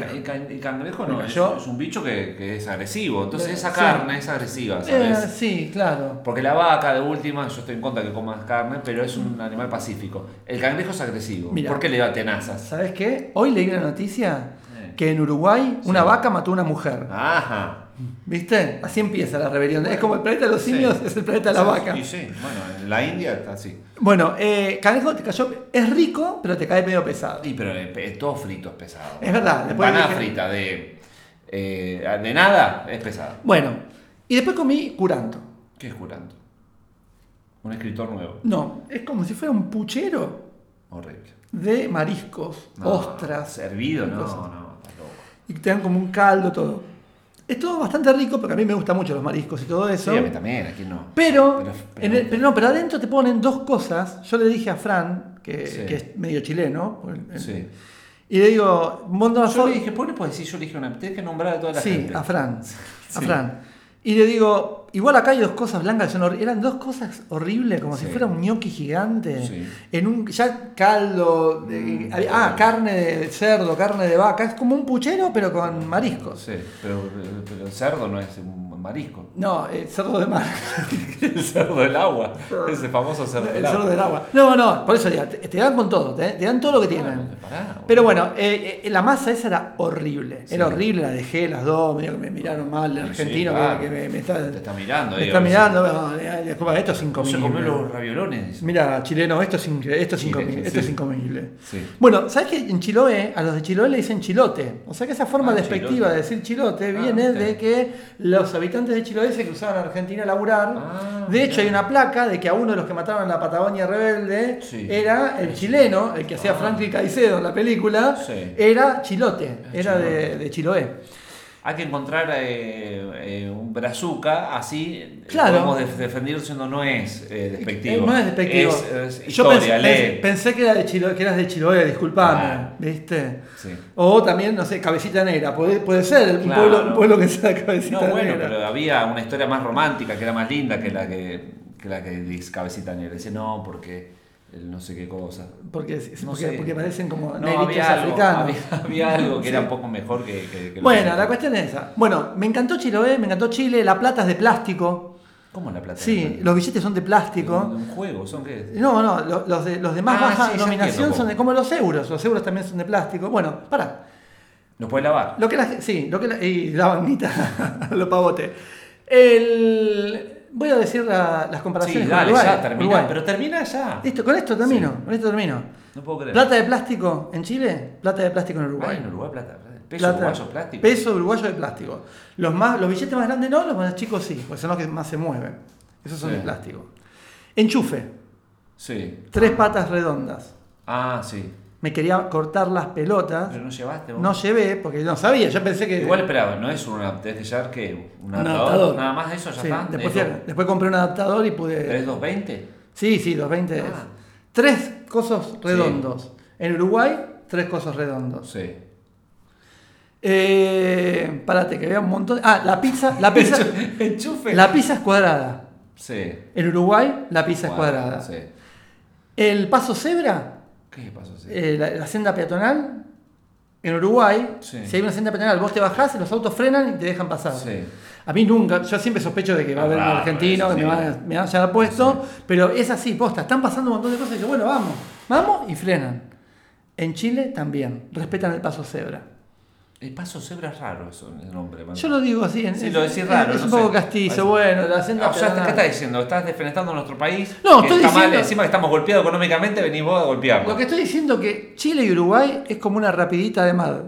cangrejo. el no, es, es un bicho que, que es agresivo. Entonces Eh, esa carne es agresiva, Eh, ¿sabes? sí, claro. Porque la vaca, de última, yo estoy en contra de que comas carne, pero es un animal pacífico. El cangrejo es agresivo. Mira. ¿Por qué le da tenazas? ¿Sabes qué? Hoy leí una noticia Eh. que en Uruguay una vaca mató a una mujer. Ajá. ¿Viste? Así empieza la rebelión. es como el planeta de los Sí. simios, es el planeta de la Sí, vaca. Y sí, bueno, en la India está así. Bueno, eh, cangrejo te cayó. Es rico, pero te cae medio pesado. Sí, pero pe- todo frito es pesado. Es verdad, Empanada frita de, eh, de nada es pesado. Bueno, y después comí curanto. ¿Qué es curando? Un escritor nuevo. No, es como si fuera un puchero Horrible. de mariscos, No, ostras. Servido, no, no, loco. Y te dan como un caldo, todo. Es todo bastante rico, porque a mí me gustan mucho los mariscos y todo eso. Sí, a mí también, aquí no. Pero, Pero- pero- en el- pero no, pero adentro te ponen dos cosas. Yo le dije a Fran, que, Sí. que es medio chileno, Sí. y le digo, Yo le dije, ¿por qué puedes decir? Yo le dije, una, tienes que nombrar a toda la Sí, gente. a Fran. A Sí. Fran. Y le digo, igual acá hay dos cosas blancas son. Eran dos cosas horribles, como si fuera un gnocchi gigante. Sí. En un ya caldo. de- Mm, ah, carne de cerdo, carne de vaca. Es como un puchero, pero con mariscos. Sí, pero, pero el cerdo no es un marisco. No, eh, cerdo de mar. el cerdo del agua. Ese famoso cerdo del El cerdo agua. del agua. No, no, por eso te, te dan con todo, te, te dan todo lo que tienen. Pará. Pero bueno, eh, eh, la masa esa era horrible. Sí. Era horrible, la dejé, las dos, me miraron mal, el argentino que- claro. que, me, me está, Te está mirando. Me está a mirando. eh, disculpa, esto es No se incomible. comió los raviolones. Mira, chileno, esto es, esto es Chile, incomible. sí. Esto es incomible. Sí. Bueno, ¿sabes que en Chiloé, a los de Chiloé le dicen chilote? O sea que esa forma Ah, despectiva chilote. de decir chilote Ah, viene de que los habitantes de Chiloé se cruzaban a Argentina a laburar. Ah, de hecho, hay una placa de que a uno de los que mataron en la Patagonia Rebelde Sí. era el chileno, el que hacía. Franklin Caicedo en la película, era chilote, era de Chiloé. Hay que encontrar eh, eh, un brazuca, así Claro. podemos def- defender siendo no es eh, despectivo. Eh, No es despectivo. Es, es Yo historia, pensé, que, era de Chiloé, que eras de Chiloé, disculpame, Ah. ¿viste? Sí. O también, no sé, Cabecita Negra, puede, puede ser, un, pueblo, un pueblo que sea Cabecita No, bueno, Negra. pero había una historia más romántica que era más linda que la que, que la que dice Cabecita Negra. Dice, no, porque el no sé qué cosa. Porque, No porque, parecen como No, había algo, africanos. había, había algo que era un poco mejor que, que, que Bueno, la cuestión es esa. Bueno, me encantó Chiloé, me encantó Chile, la plata es de plástico. ¿Cómo la plata? Sí, los billetes son de ¿De plástico. un juego? ¿Son qué? No, no, lo- los de, los de más Ah, baja sí, entiendo son de, como los euros. Los euros también son de plástico. Bueno, para. ¿Lo puedes lavar? Lo que la, sí, lo que la, y la bagnita, lo pavote. El, voy a decir la- las comparaciones Sí, con dale, Uruguay. ya, termina. Uruguay. Pero termina ya. Listo, con esto termino, Sí. con esto termino. No puedo creer. Plata de plástico en Chile, plata de plástico en Uruguay. en Uruguay plata. plata. Peso Plata- uruguayo plástico. Peso uruguayo de plástico. Los, más, los billetes más grandes no, los más chicos sí, porque son los que más se mueven. Esos son Sí. de plástico. Enchufe, Sí. tres patas redondas. Ah, sí. Me quería cortar las pelotas. Pero no llevaste vos. No llevé porque no sabía, yo pensé que. Igual esperaba, no es un tenés que un adaptador. adaptador. Nada más de eso ya Sí, está. Después, ¿Es compré un adaptador y pude. 3220? Sí, sí, 220 es. Ah. Tres cosos redondos. En Uruguay, tres cosos redondos. Sí. Eh, párate, que vea un montón. Ah, la pizza. La pizza, Enchufe. la pizza es cuadrada. Sí. En Uruguay, la pizza es cuadrada. Sí. El paso cebra, ¿Qué pasó? Eh, la, la senda peatonal, en Uruguay, Sí. si hay una senda peatonal, vos te bajás, los autos frenan y te dejan pasar. Sí. A mí nunca, yo siempre sospecho de que va a haber un argentino que me, va, a- me va a llevar puesto, pero es así, posta, están pasando un montón de cosas y yo, bueno, vamos, vamos y frenan. En Chile también, respetan el paso cebra. El paso cebra es raro eso, el nombre. Yo lo digo así, en, Sí, es, lo decís es- raro, es no un sé. poco castizo, Parece- bueno, la senda Ah, o sea, ¿qué estás diciendo? ¿Estás defenestrando nuestro país? No, que estoy está mal, diciendo- encima que estamos golpeados económicamente, venís vos a golpearnos. Lo que estoy diciendo que Chile y Uruguay es como una rapidita de mar.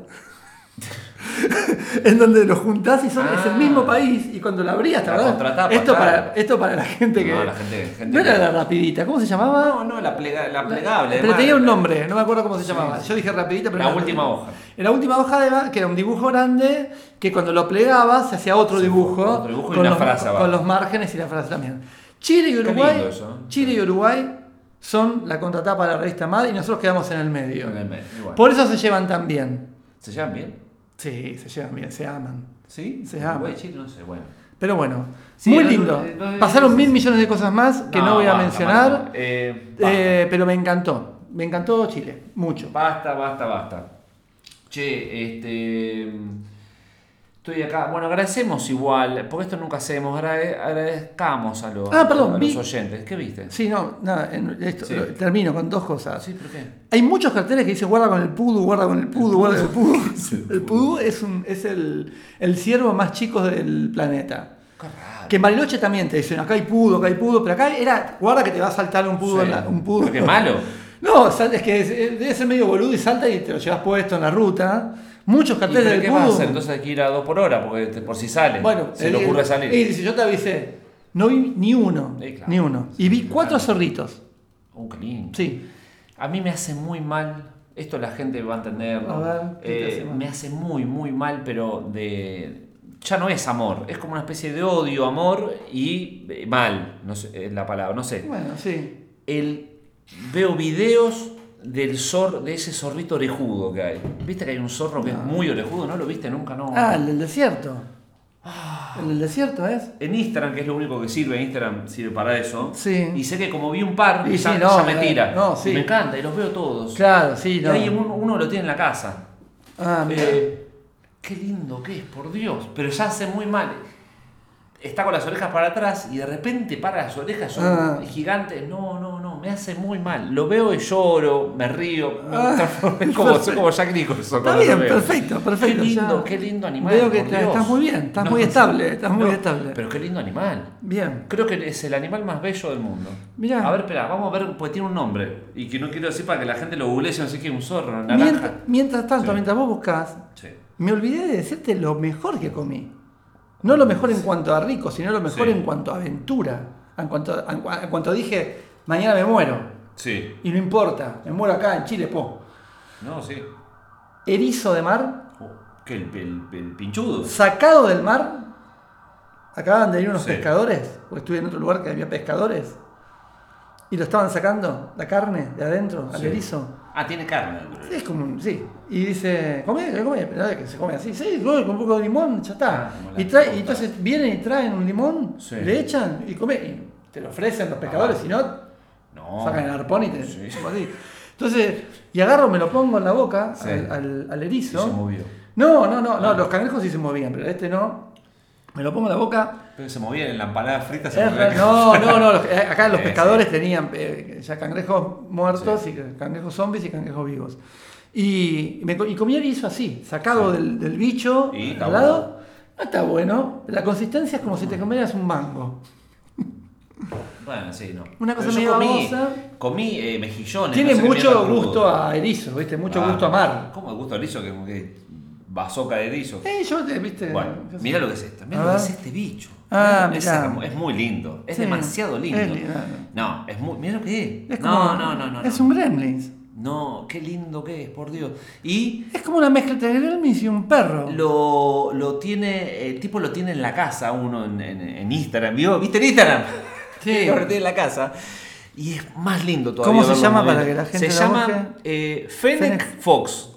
en donde los juntás y son, es el Ah. mismo país y cuando la abrías, contratapa, esto, claro. para, esto para la gente que... No, la gente- gente no era la rapidita, ¿cómo se llamaba? No, no, la, plega- la plegable. Pero tenía un nombre, no me acuerdo cómo se Sí, llamaba. sí. Yo dije rapidita, pero La última rapidita. hoja. En la última hoja que era un dibujo grande, que cuando lo plegabas se hacía otro dibujo. otro dibujo y con una los, frase abajo. Con los márgenes y la frase también. Chile y Uruguay, eso. Chile y Uruguay son la contratapa de la revista MAD y nosotros quedamos en el medio. En el medio. Por eso se llevan tan bien. ¿Se llevan bien? Sí, se llevan bien, se aman. ¿Sí? Se ama. Uruguay, Chile, no sé, bueno. Pero bueno, Sí, muy no, lindo. no, no, Pasaron mil millones de cosas más que no, voy a basta, mencionar. basta. Eh, eh, pero me encantó. Me encantó Chile, mucho. Basta, basta, basta. Che, este. Estoy acá. Bueno, agradecemos igual, porque esto nunca hacemos. agrade- agradezcamos a los, Ah, perdón, a vi- los oyentes. ¿Qué viste? Sí, no, nada, esto, Sí. termino con dos cosas. Sí, ¿por qué? Hay muchos carteles que dicen guarda con el pudu, guarda con el pudu, guarda con el pudu. El pudu es, un, es el, el ciervo más chico del planeta. Qué raro. Que en Bariloche también te dicen, acá hay pudo, acá hay pudo, pero acá era, guarda que te va a saltar un pudo. Sí. la- un pudo. ¿Pero qué malo? No, es que debe ser medio boludo y salta y te lo llevas puesto en la ruta. Muchos ¿Y carteles del qué vas a hacer? Entonces hay que ir a dos por hora, porque te- por si sale. Bueno, se le ocurre salir. Y dice, yo te avisé. No vi ni uno. Sí, claro. Ni uno. Y vi Sí, cuatro claro. zorritos. Oh, qué lindo. Sí. A mí me hace muy mal, esto la gente va a entender, A ver, ¿qué te eh, hace mal? me hace muy, muy mal, pero de... Ya no es amor, es como una especie de odio, amor y eh, mal, no sé, es la palabra, no sé. Bueno, sí. El, veo videos del zor, de ese zorrito orejudo que hay. ¿Viste que hay un zorro que es muy orejudo? ¿No lo viste nunca? No. Ah, el del desierto. El del desierto es. En Instagram, que es lo único que sirve, Instagram sirve para eso. Sí. Y sé que como vi un par, Y ya, sí, no, ya me eh, tira. no, sí. Y Me encanta y los veo todos. Claro, sí, Y un- uno lo tiene en la casa. Ah, mira. Eh, qué lindo que es, por Dios. Pero ya hace muy mal. Está con las orejas para atrás y de repente para las orejas son Ah. gigantes. No, no, no, me hace muy mal. Lo veo y lloro, me río. me Ah, es como, soy como Jack Nicholson. Está bien, perfecto, perfecto. Qué lindo, ya. qué lindo animal. Veo que estás muy bien, estás No, muy estable, estás muy estable. Pero qué lindo animal. Bien. Creo que es el animal más bello del mundo. Mirá. A ver, espera, vamos a ver, pues tiene un nombre. Y que no quiero decir para que la gente lo google si no sé qué, un zorro, naranja. Mientras, mientras tanto, Sí. mientras vos buscas, Sí. me olvidé de decirte lo mejor que comí. No lo mejor en cuanto a rico, sino lo mejor Sí. en cuanto a aventura. En cuanto, en cua- en cuanto dije, mañana me muero. Sí. Y no importa, me muero acá en Chile, po. No, sí. Erizo de mar, Oh, ¿Qué? El, el- el pinchudo? sacado del mar. Acaban de venir unos Sí. pescadores, porque estuve en otro lugar que había pescadores. Y lo estaban sacando, la carne de adentro, al Sí. erizo. Ah, tiene carne. Sí, es como sí. Y dice, come, come, pero que se come así, sí, come con un poco de limón, ya está. Ah, Y, trae, y entonces vienen y traen un limón, Sí. le echan y come, y te lo ofrecen los pescadores, si no, No. sacan el arpón y te Sí. así. Entonces, y agarro, me lo pongo en la boca Sí. al, al- al Y erizo. se movió. No, no, no, no, Ah. los cangrejos sí se movían, pero este no. Me lo pongo en la boca. Pero se movía en la empanada frita. Se Es movía. re- no, no, no. los- eh, acá los Sí, pescadores tenían eh, ya cangrejos muertos y cangrejos zombies y cangrejos vivos. Y, me, y comí erizo así, sacado del, del bicho Y al lado. No está bueno. La consistencia es como si te comieras un mango. Bueno, sí, no. Una cosa medio comí, babosa. comí eh, mejillones. Tiene no sé qué mucho gusto a erizo, ¿viste? Mucho Ah, gusto a mar. ¿Cómo el gusto a erizo? Que, que bazoca de erizo. Eh, yo, eh, ¿viste? Bueno, mira lo que es esto. Mira lo que es este bicho. Ah, es, es muy lindo. Es Sí, demasiado lindo. es lindo. No, es muy. Mira lo que es. Es no, como- no, no, no. Es no. un gremlins. No, qué lindo que es, por Dios. Y Es como una mezcla entre gremlins y un perro. lo, lo tiene, el tipo lo tiene en la casa, uno en, en- en Instagram. ¿Vio? ¿Viste en Instagram? Sí. en la casa. Y es más lindo todavía. ¿Cómo se llama para que la gente Se lo llama eh, Fennec Fennec. Fox.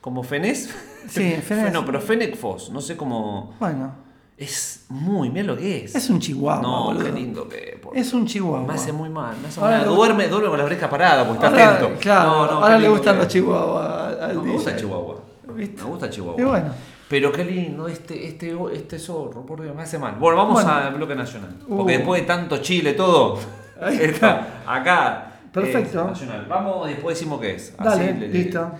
Como Fenés. Sí, Fennec. No, pero Fennec Foss, no sé cómo. Bueno, Es muy, mira lo que es. es un chihuahua. No, boludo. qué lindo que es. por- Es un chihuahua. Me hace muy mal, me hace Ahora mal. lo- Duerme, duerme con la oreja parada porque está atento. Claro, No, no, ahora le gustan que los chihuahuas No, me gusta DJ. Chihuahua. ¿Viste? Me gusta Chihuahua. Y bueno. Pero qué lindo este, este, este zorro, por Dios, me hace mal. Bueno, vamos Bueno. al bloque nacional. Porque Uh. después de tanto Chile, todo. Está. acá. Perfecto. es nacional. Vamos y después decimos qué es. Así Dale, le- listo.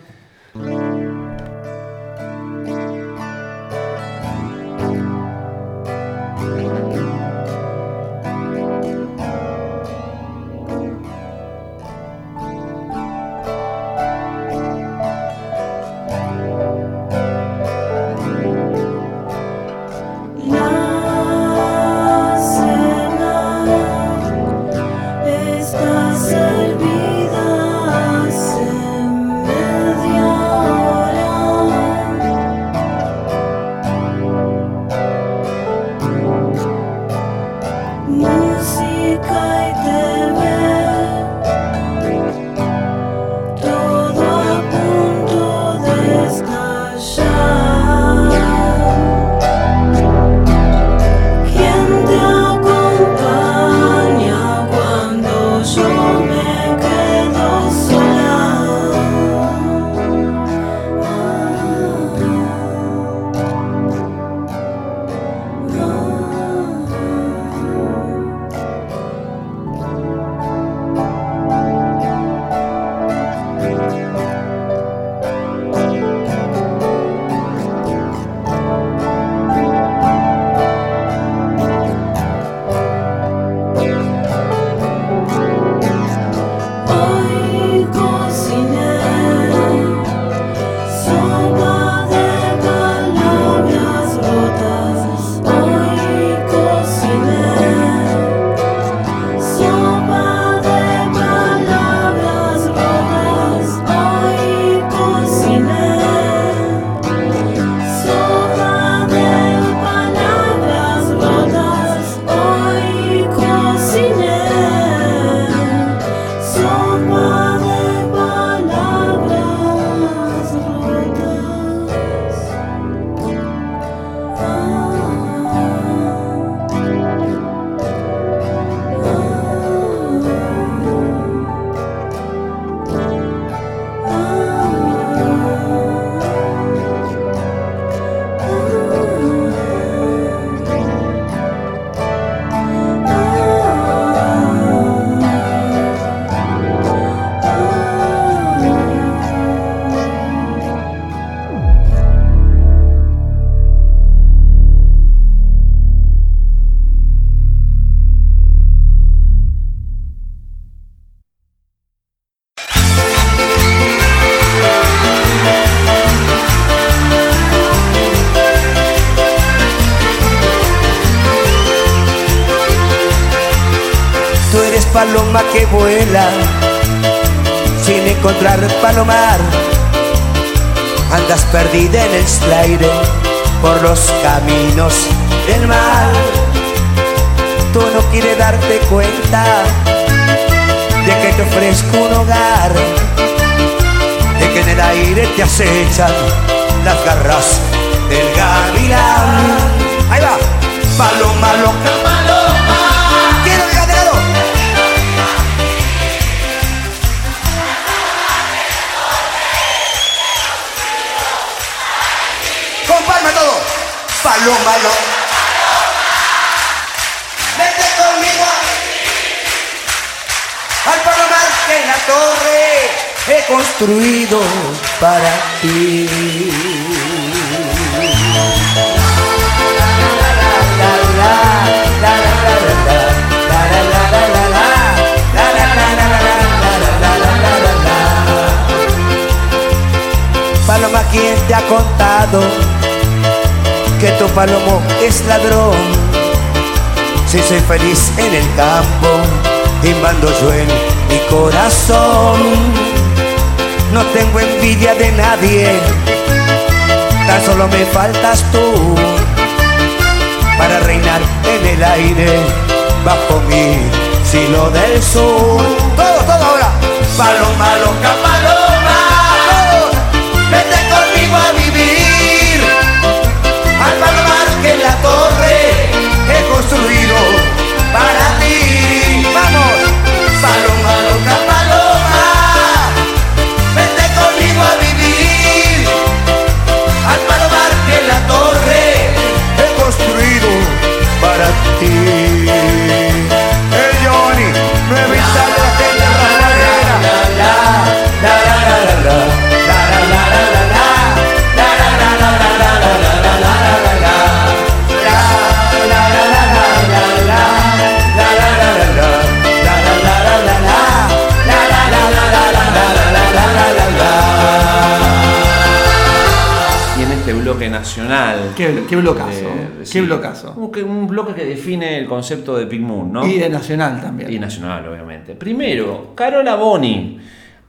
Qué, qué blocazo. eh, qué blocazo. Un, que- un bloque que define el concepto de Pink Moon, ¿no? Y de Nacional también. Y nacional, obviamente. Primero, Carola Boni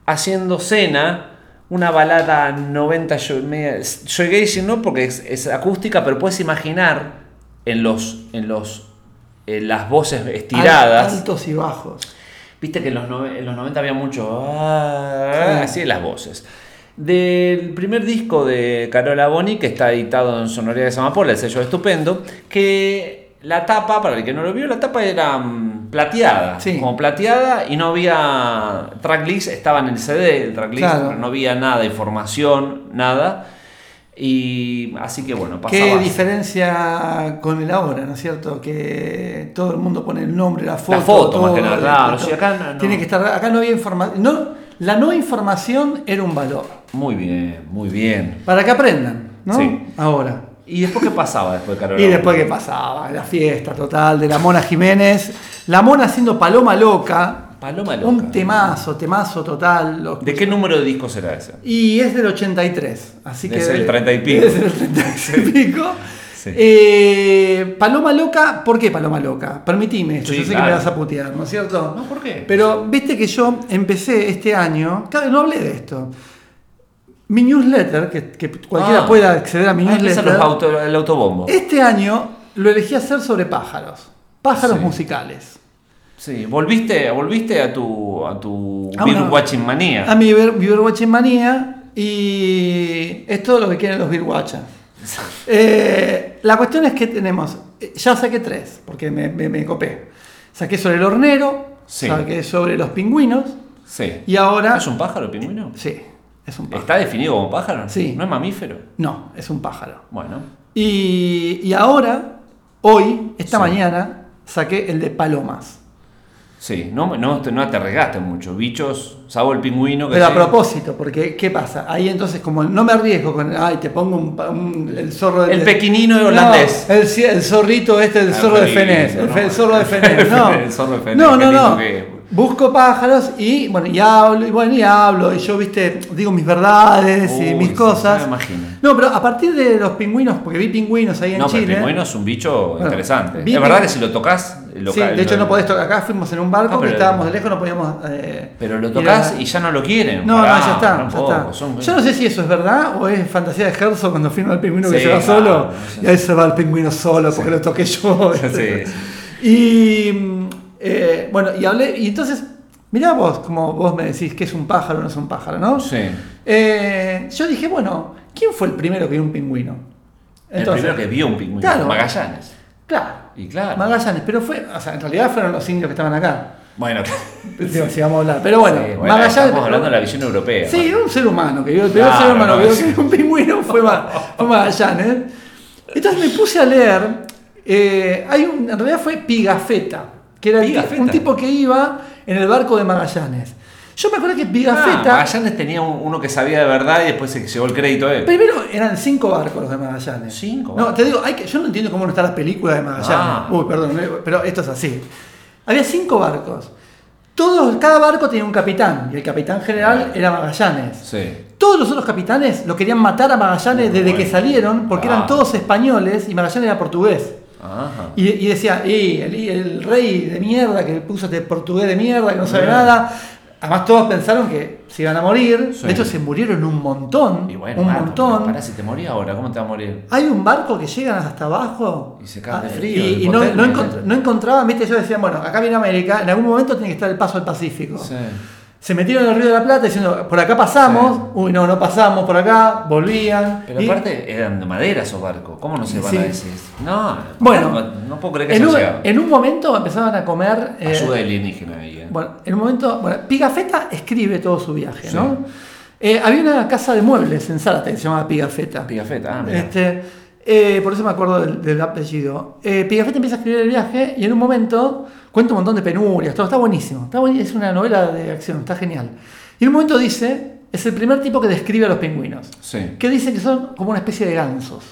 haciendo cena, una balada 90 yo- media- shoegazing, no porque es, es acústica, pero puedes imaginar en los en los en las voces estiradas. Al- Altos y bajos. Viste que en los, en los 90 había mucho ah, así en las voces. Del primer disco de Carola Boni, que está editado en Sonoridad de Samapola, el sello estupendo, que la tapa, para el que no lo vio, la tapa era mm, plateada, Sí. como plateada y no había tracklist, estaba en el CD el tracklist, Claro. pero no había nada, información, nada. Y así que bueno, pasaba. Qué diferencia con el ahora, ¿no es cierto? Que todo el mundo pone el nombre, la foto. foto, más que nada, claro, acá no- no. Tiene que estar, acá no había información. No, la no información era un valor. Muy bien, muy bien. Para que aprendan, ¿no? Sí. Ahora. ¿Y después qué pasaba después de Carola Y después? ¿qué pasaba? La fiesta total de la Mona Jiménez. La Mona haciendo Paloma Loca. Paloma Loca. Un temazo, temazo total. Lo- ¿De qué número de disco será ese? Y es del 83. Así que. Es el 30 y pico. Es el 30 y pico. Sí. Eh, Paloma Loca, ¿por qué Paloma Loca? Permitime esto, Sí, yo sé que me vas a putear, ¿no es cierto? No, ¿por qué? Pero viste que yo empecé este año, claro, no hablé de esto. Mi newsletter, que, que cualquiera Ah. pueda acceder a mi Ah, newsletter. los auto- el autobombo. Este año lo elegí hacer sobre pájaros, pájaros Sí. musicales. Sí, volviste, volviste a tu, a tu Ah, Beer. Watching manía. A mi Watching manía y es todo lo que quieren los Beer Watchers. Eh, la cuestión es que tenemos, eh, ya saqué tres, porque me, me- me copé. Saqué sobre el hornero, Sí. saqué sobre los pingüinos Sí. y ahora... ¿Es un pájaro pingüino? Sí, es un pájaro. ¿Está definido como pájaro? Sí. ¿No es mamífero? No, es un pájaro. Bueno. Y, y ahora, hoy, esta Sí. mañana, saqué el de palomas. Sí, no, no, te- no te regaste mucho. Bichos, salvo el pingüino que Pero a propósito, porque ¿qué pasa? Ahí entonces, como no me arriesgo con, ay, te pongo un, pa- un- el zorro El de- pequinino No, holandés. el, el zorrito este, el zorro de Fenés. El, el zorro de Fenés, no. El de No, no. Busco pájaros y, bueno, y hablo, y bueno, y hablo, y yo, viste, digo mis verdades y mis sí, cosas. me imagino. No, pero a partir de los pingüinos, porque vi pingüinos ahí en No, pero el Chile. pingüino es un bicho Bueno, interesante. es verdad que si lo tocas, lo Sí, de hecho no podés tocar. Acá fuimos en un barco Ah, que estábamos de lejos, no podíamos. eh, Pero lo tocas y ya no lo quieren. No, Pará, no, ya está. ya está. son- Yo no sé si eso es verdad o es fantasía de Herzog cuando firma el pingüino que se va solo. no sé. Y ahí se va el pingüino solo porque lo toqué yo. Sí, Y mm, eh, bueno, y hablé. Y entonces, mirá vos, como vos me decís que es un pájaro o no es un pájaro, ¿no? Sí. Eh, yo dije, bueno, ¿quién fue el primero que vio un pingüino? el primero que vio un pingüino. Claro. Magallanes. Claro. Y claro. Magallanes, pero fue, o sea, en realidad fueron los indios que estaban acá. Bueno, Digo, si vamos a hablar. Pero bueno, sí, Magallanes. estamos hablando de la visión europea. Sí, un ser humano que vio el primer Claro, ser humano no, que vio un pingüino fue, Ma- fue Magallanes. Entonces me puse a leer. eh, hay un, en realidad fue Pigafetta, que era un tipo que iba en el barco de Magallanes. Yo me acuerdo que Ah, Pigafetta. Magallanes tenía un- uno que sabía de verdad y después se llevó el crédito a él. Primero eran cinco barcos los de Magallanes. Cinco No, te digo, hay que, yo no entiendo cómo no está la película de Magallanes. Ah. Uy, perdón, eh, pero esto es así. Había cinco barcos. Todos, cada barco tenía un capitán y el capitán general era Magallanes. Sí. Todos los otros capitanes lo querían matar a Magallanes desde bueno. que salieron porque Ah. eran todos españoles y Magallanes era portugués. Ajá. Y, y decía, y el, rey de mierda que puso este portugués de mierda que no sabe Bien. nada. Además todos pensaron que se iban a morir. Sí. De hecho se murieron un montón. Y bueno, un montón. Pará, si te moría ahora, ¿cómo te va a morir? Hay un barco que llegan hasta abajo Y se de Ah, frío, Y, de y no, no, encont- no encontraban, viste, yo decía, bueno, acá viene América, en algún momento tiene que estar el paso al Pacífico. Sí. Se metieron en el Río de la Plata diciendo, por acá pasamos, uy, no, no pasamos por acá, volvían. Pero y- aparte eran de madera esos barcos. ¿Cómo no se van Sí. a decir? No, Bueno, no, no puedo creer que en un, llegado. en un momento empezaban a comer. eh, Ayuda alienígena ahí. ¿eh? Bueno, en un momento. Bueno, Pigafetta escribe todo su viaje, Sí. ¿no? Eh, había una casa de muebles en Zárate que se llamaba Pigafetta. Pigafetta, ah, mirá. Este, por eso me acuerdo del, del apellido. Pigafetta empieza a escribir el viaje y en un momento cuenta un montón de penurias, todo está buenísimo. Está buen- es una novela de acción, está genial. Y en un momento dice, es el primer tipo que describe a los pingüinos, Sí. que dice que son como una especie de gansos.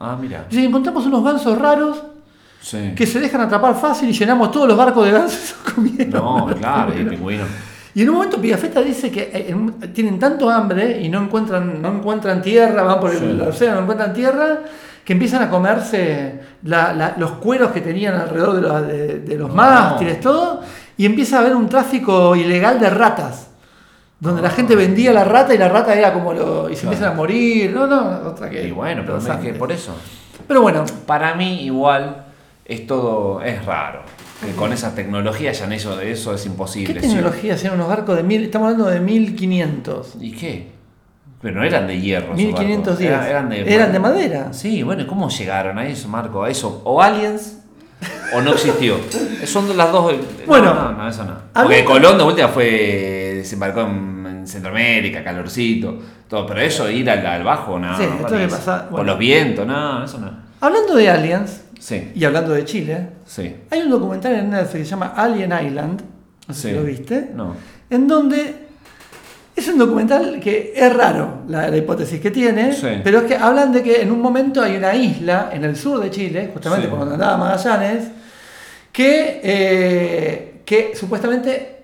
Ah, mira. Dice, encontramos unos gansos raros Sí. que se dejan atrapar fácil y llenamos todos los barcos de gansos comiendo. No, claro, y pingüino. Y en un momento Pigafetta dice que eh, en- tienen tanto hambre y no encuentran, no encuentran tierra, van por el Sí. océano, no encuentran tierra, que empiezan a comerse la- la- los cueros que tenían alrededor de, los- de- de los No. mástiles, todo, y empieza a haber un tráfico ilegal de ratas. Donde la gente vendía la rata y la rata era como lo. y se Claro. empiezan a morir. No, no, otra que. Y bueno, pero es que por eso. Pero bueno, Para mí, igual, es todo. Es raro. Que con esa tecnología ya en eso, eso es ¿qué imposible. sí. tecnología hacían unos barcos de mil? Estamos hablando de 1500. ¿Y qué? Pero no eran de hierro. esos 1510. barcos. Eran, de, Eran de madera. Sí, bueno, ¿y ¿cómo llegaron a eso, Marco? A eso. O aliens o no existió. Son las dos. no, Bueno, no, no, eso no. Porque Colón de última fue. desembarcó en, en Centroamérica, calorcito. Todo, pero eso, ir al, al bajo, no. Sí, no esto que pasa- O bueno. los vientos, no, eso no. Hablando de aliens Sí, y hablando de Chile, sí. hay un documental en Netflix que se llama Alien Island. No sé Sí. si lo viste. No. En donde es un documental que es raro la, la hipótesis que tiene, Sí. pero es que hablan de que en un momento hay una isla en el sur de Chile, justamente Sí. por donde andaba Magallanes, que, eh, que supuestamente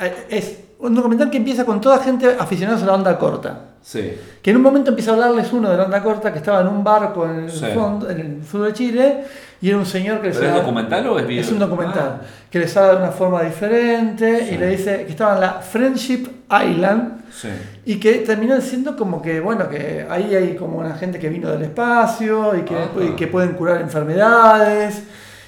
eh, es un documental que empieza con toda gente aficionados a la onda corta. Sí. Que en un momento empieza a hablarles uno de la onda corta que estaba en un barco en el, Sí. fondo, en el sur de Chile y era un señor que les ¿Pero es documental o es video? Es un documental Ah. que les habla de una forma diferente Sí. y le dice que estaba en la Friendship Island Sí. y que terminan siendo como que, bueno, que ahí hay como una gente que vino del espacio y que, y que pueden curar enfermedades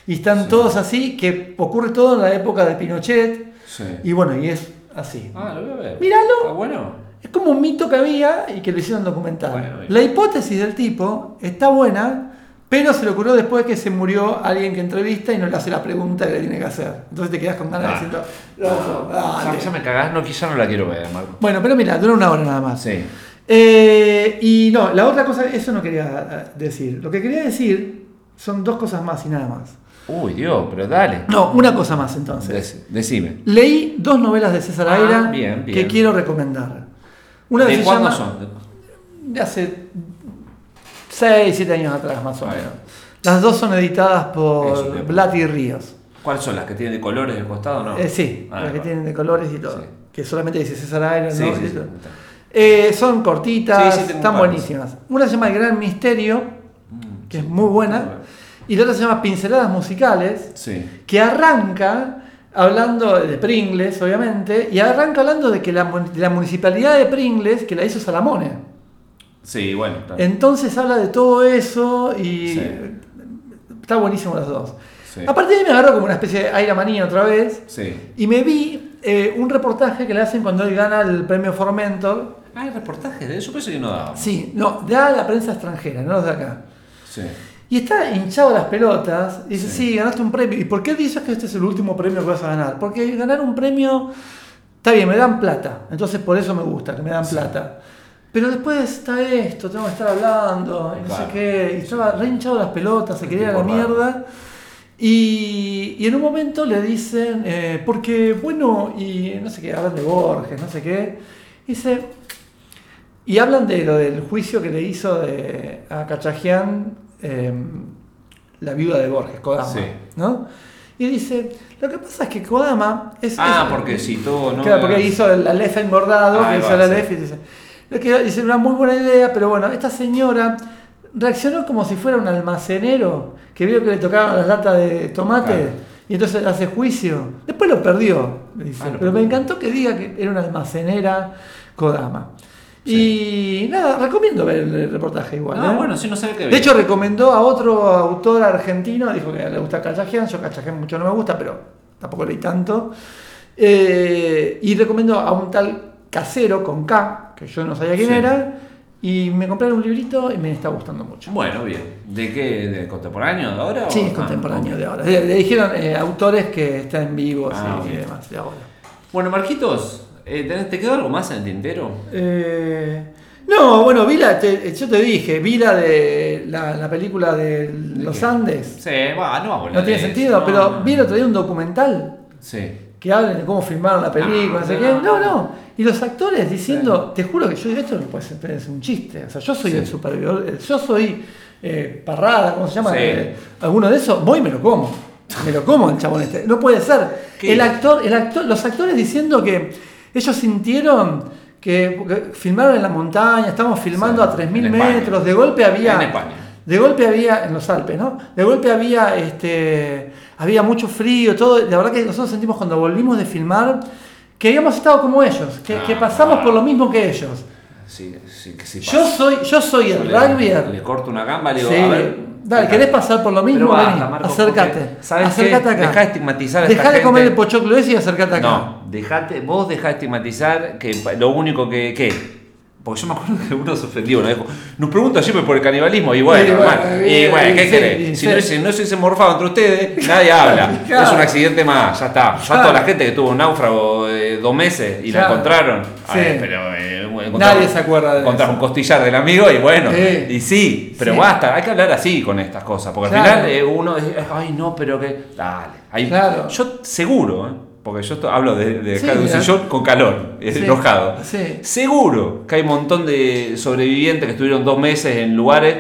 y están Sí. todos así, que ocurre todo en la época de Pinochet Sí. y bueno, y es así. Ah, lo voy a ver. Míralo. Está bueno. Es como un mito que había y que lo hicieron documental. Bueno, la hipótesis del tipo está buena, pero se le ocurrió después que se murió alguien que entrevista y no le hace la pregunta que le tiene que hacer. Entonces te quedas con ganas Ah. diciendo, "Loco, Ya, dale". ya me cagás, no, quizá no la quiero ver, Marco. Bueno, pero mira, dura una hora nada más. Sí. Eh, y no, la otra cosa, eso no quería eh, decir. Lo que quería decir son dos cosas más y nada más. Uy, Dios, pero dale. No, una cosa más entonces. Dec- decime. Leí dos novelas de César Ah, Aira bien, bien. que quiero recomendar. Una ¿De cuándo llama- son? de hace 6, 7 años atrás más o menos. Las dos son editadas por bien. Blat y Ríos. ¿Cuáles son las que tienen de colores del costado no? Eh, sí, Ah, las que tienen de colores y todo. Sí. Que solamente dice César Aira, Sí, ¿no? sí. Eh, son cortitas, están un buenísimas. Una se llama El Gran Misterio, Mm, que es muy buena. Y la otra se llama Pinceladas Musicales, que arranca hablando de Pringles, obviamente, y arranca hablando de que la, de la municipalidad de Pringles, que la hizo Salamone. Sí, bueno. claro. Entonces habla de todo eso y Sí. está buenísimo las dos. Sí. A partir de ahí me agarró como una especie de aire manía otra vez Sí. y me vi eh, un reportaje que le hacen cuando él gana el premio Formentor. Ah, hay reportajes de eso, pensé que no daba. Sí, no, da la prensa extranjera, no los de acá. Sí. Y está hinchado las pelotas y dice, Sí. sí. ganaste un premio. ¿Y por qué dices que este es el último premio que vas a ganar? Porque ganar un premio, está bien, me dan plata. Entonces por eso me gusta, que me dan plata. Pero después está esto, tengo que estar hablando, y no Claro. sé qué. Y estaba re hinchado las pelotas, se quería la mierda. Y, y en un momento le dicen, eh, porque bueno, y no sé qué, hablan de Borges, no sé qué. Dice, y hablan de lo del juicio que le hizo de, a Cachajian eh, la viuda de Borges, Kodama. Sí. ¿no? Y dice, lo que pasa es que Kodama es... Ah, es- porque citó, ¿no? Claro, porque hizo el Aleph engordado, que hizo va, sí. Aleph y dice, lo que dice una muy buena idea, pero bueno, esta señora reaccionó como si fuera un almacenero que vio que le tocaban las latas de tomate Claro. y entonces hace juicio. Después lo perdió, dice. Ah, pero me encantó que diga que era una almacenera Kodama. Y nada, recomiendo ver el reportaje igual. Ah, ¿eh? bueno, sí, no sabía que De hecho, recomendó a otro autor argentino, dijo que le gusta Callajian, yo Callajian mucho no me gusta, pero tampoco leí tanto. Eh, y recomendó a un tal Casero con K, que yo no sabía quién Sí. era, y me compré un librito y me está gustando mucho. Bueno, bien. ¿De qué? ¿De contemporáneo de ahora? Sí, o- ah, contemporáneo de ahora. Le, le dijeron eh, autores que están vivos Ah, y, demás de ahora. Bueno, Marquitos, eh, ¿tenés- ¿te quedó algo más en el tintero? Eh, No, bueno, vi la, te- yo te dije, vi la de la, la película de Los qué? Andes. Sí, va, no vamos a No tiene sentido, pero no. vi el otro día un documental Sí. Que hablen de cómo filmaron la película, Ah, no sé no. qué. No, no. Y los actores diciendo, te juro que yo digo, esto no puede ser es un chiste. O sea, yo soy el supervisor, yo soy eh, Parrada, ¿cómo se llama? Eh, alguno de esos, voy y me lo como. Me lo como el chabón este. No puede ser. ¿Qué? El actor, el actor, los actores diciendo que ellos sintieron que, filmaron en la montaña, estamos filmando Sí, a 3.000 en España. metros, de golpe había... En España. De golpe había, en los Alpes, ¿no? De golpe había, este, había mucho frío, todo. La verdad que nosotros sentimos cuando volvimos de filmar que habíamos estado como ellos, que, que Ah, pasamos ah. por lo mismo que ellos. Sí, sí, que sí Yo soy, yo soy el le- rugbyer. Le corto una gamba, le digo, Sí. a ver. Dale, acá. ¿querés pasar por lo mismo? Basta, Marcos, acércate. porque, ¿sabes acércate acá. Dejá de estigmatizar a Dejá esta de comer el pochoclo ese y acércate acá. No, dejate, vos dejá de estigmatizar que lo único que. ¿Qué? Porque yo me acuerdo que uno se ofendió, ¿no? Dijo, nos pregunta siempre por el canibalismo, y bueno, hermano, y- bueno, ¿qué querés? Si no, se- no se hubiese morfado entre ustedes, nadie habla. Claro. Es un accidente más, ya está. Ya Claro. toda la gente que tuvo un náufrago eh, dos meses y la encontraron. Sí. Pero eh, Nadie se acuerda de encontraron un costillar del amigo y bueno, Sí. y sí, pero Sí. basta, hay que hablar así con estas cosas, porque al final eh, uno dice, ay no, pero que. Dale. Claro. Yo seguro, ¿eh? Porque yo hablo de, de Sí, acá de un mira. sillón con calor, Sí. enojado. Sí. Seguro que hay un montón de sobrevivientes que estuvieron dos meses en lugares,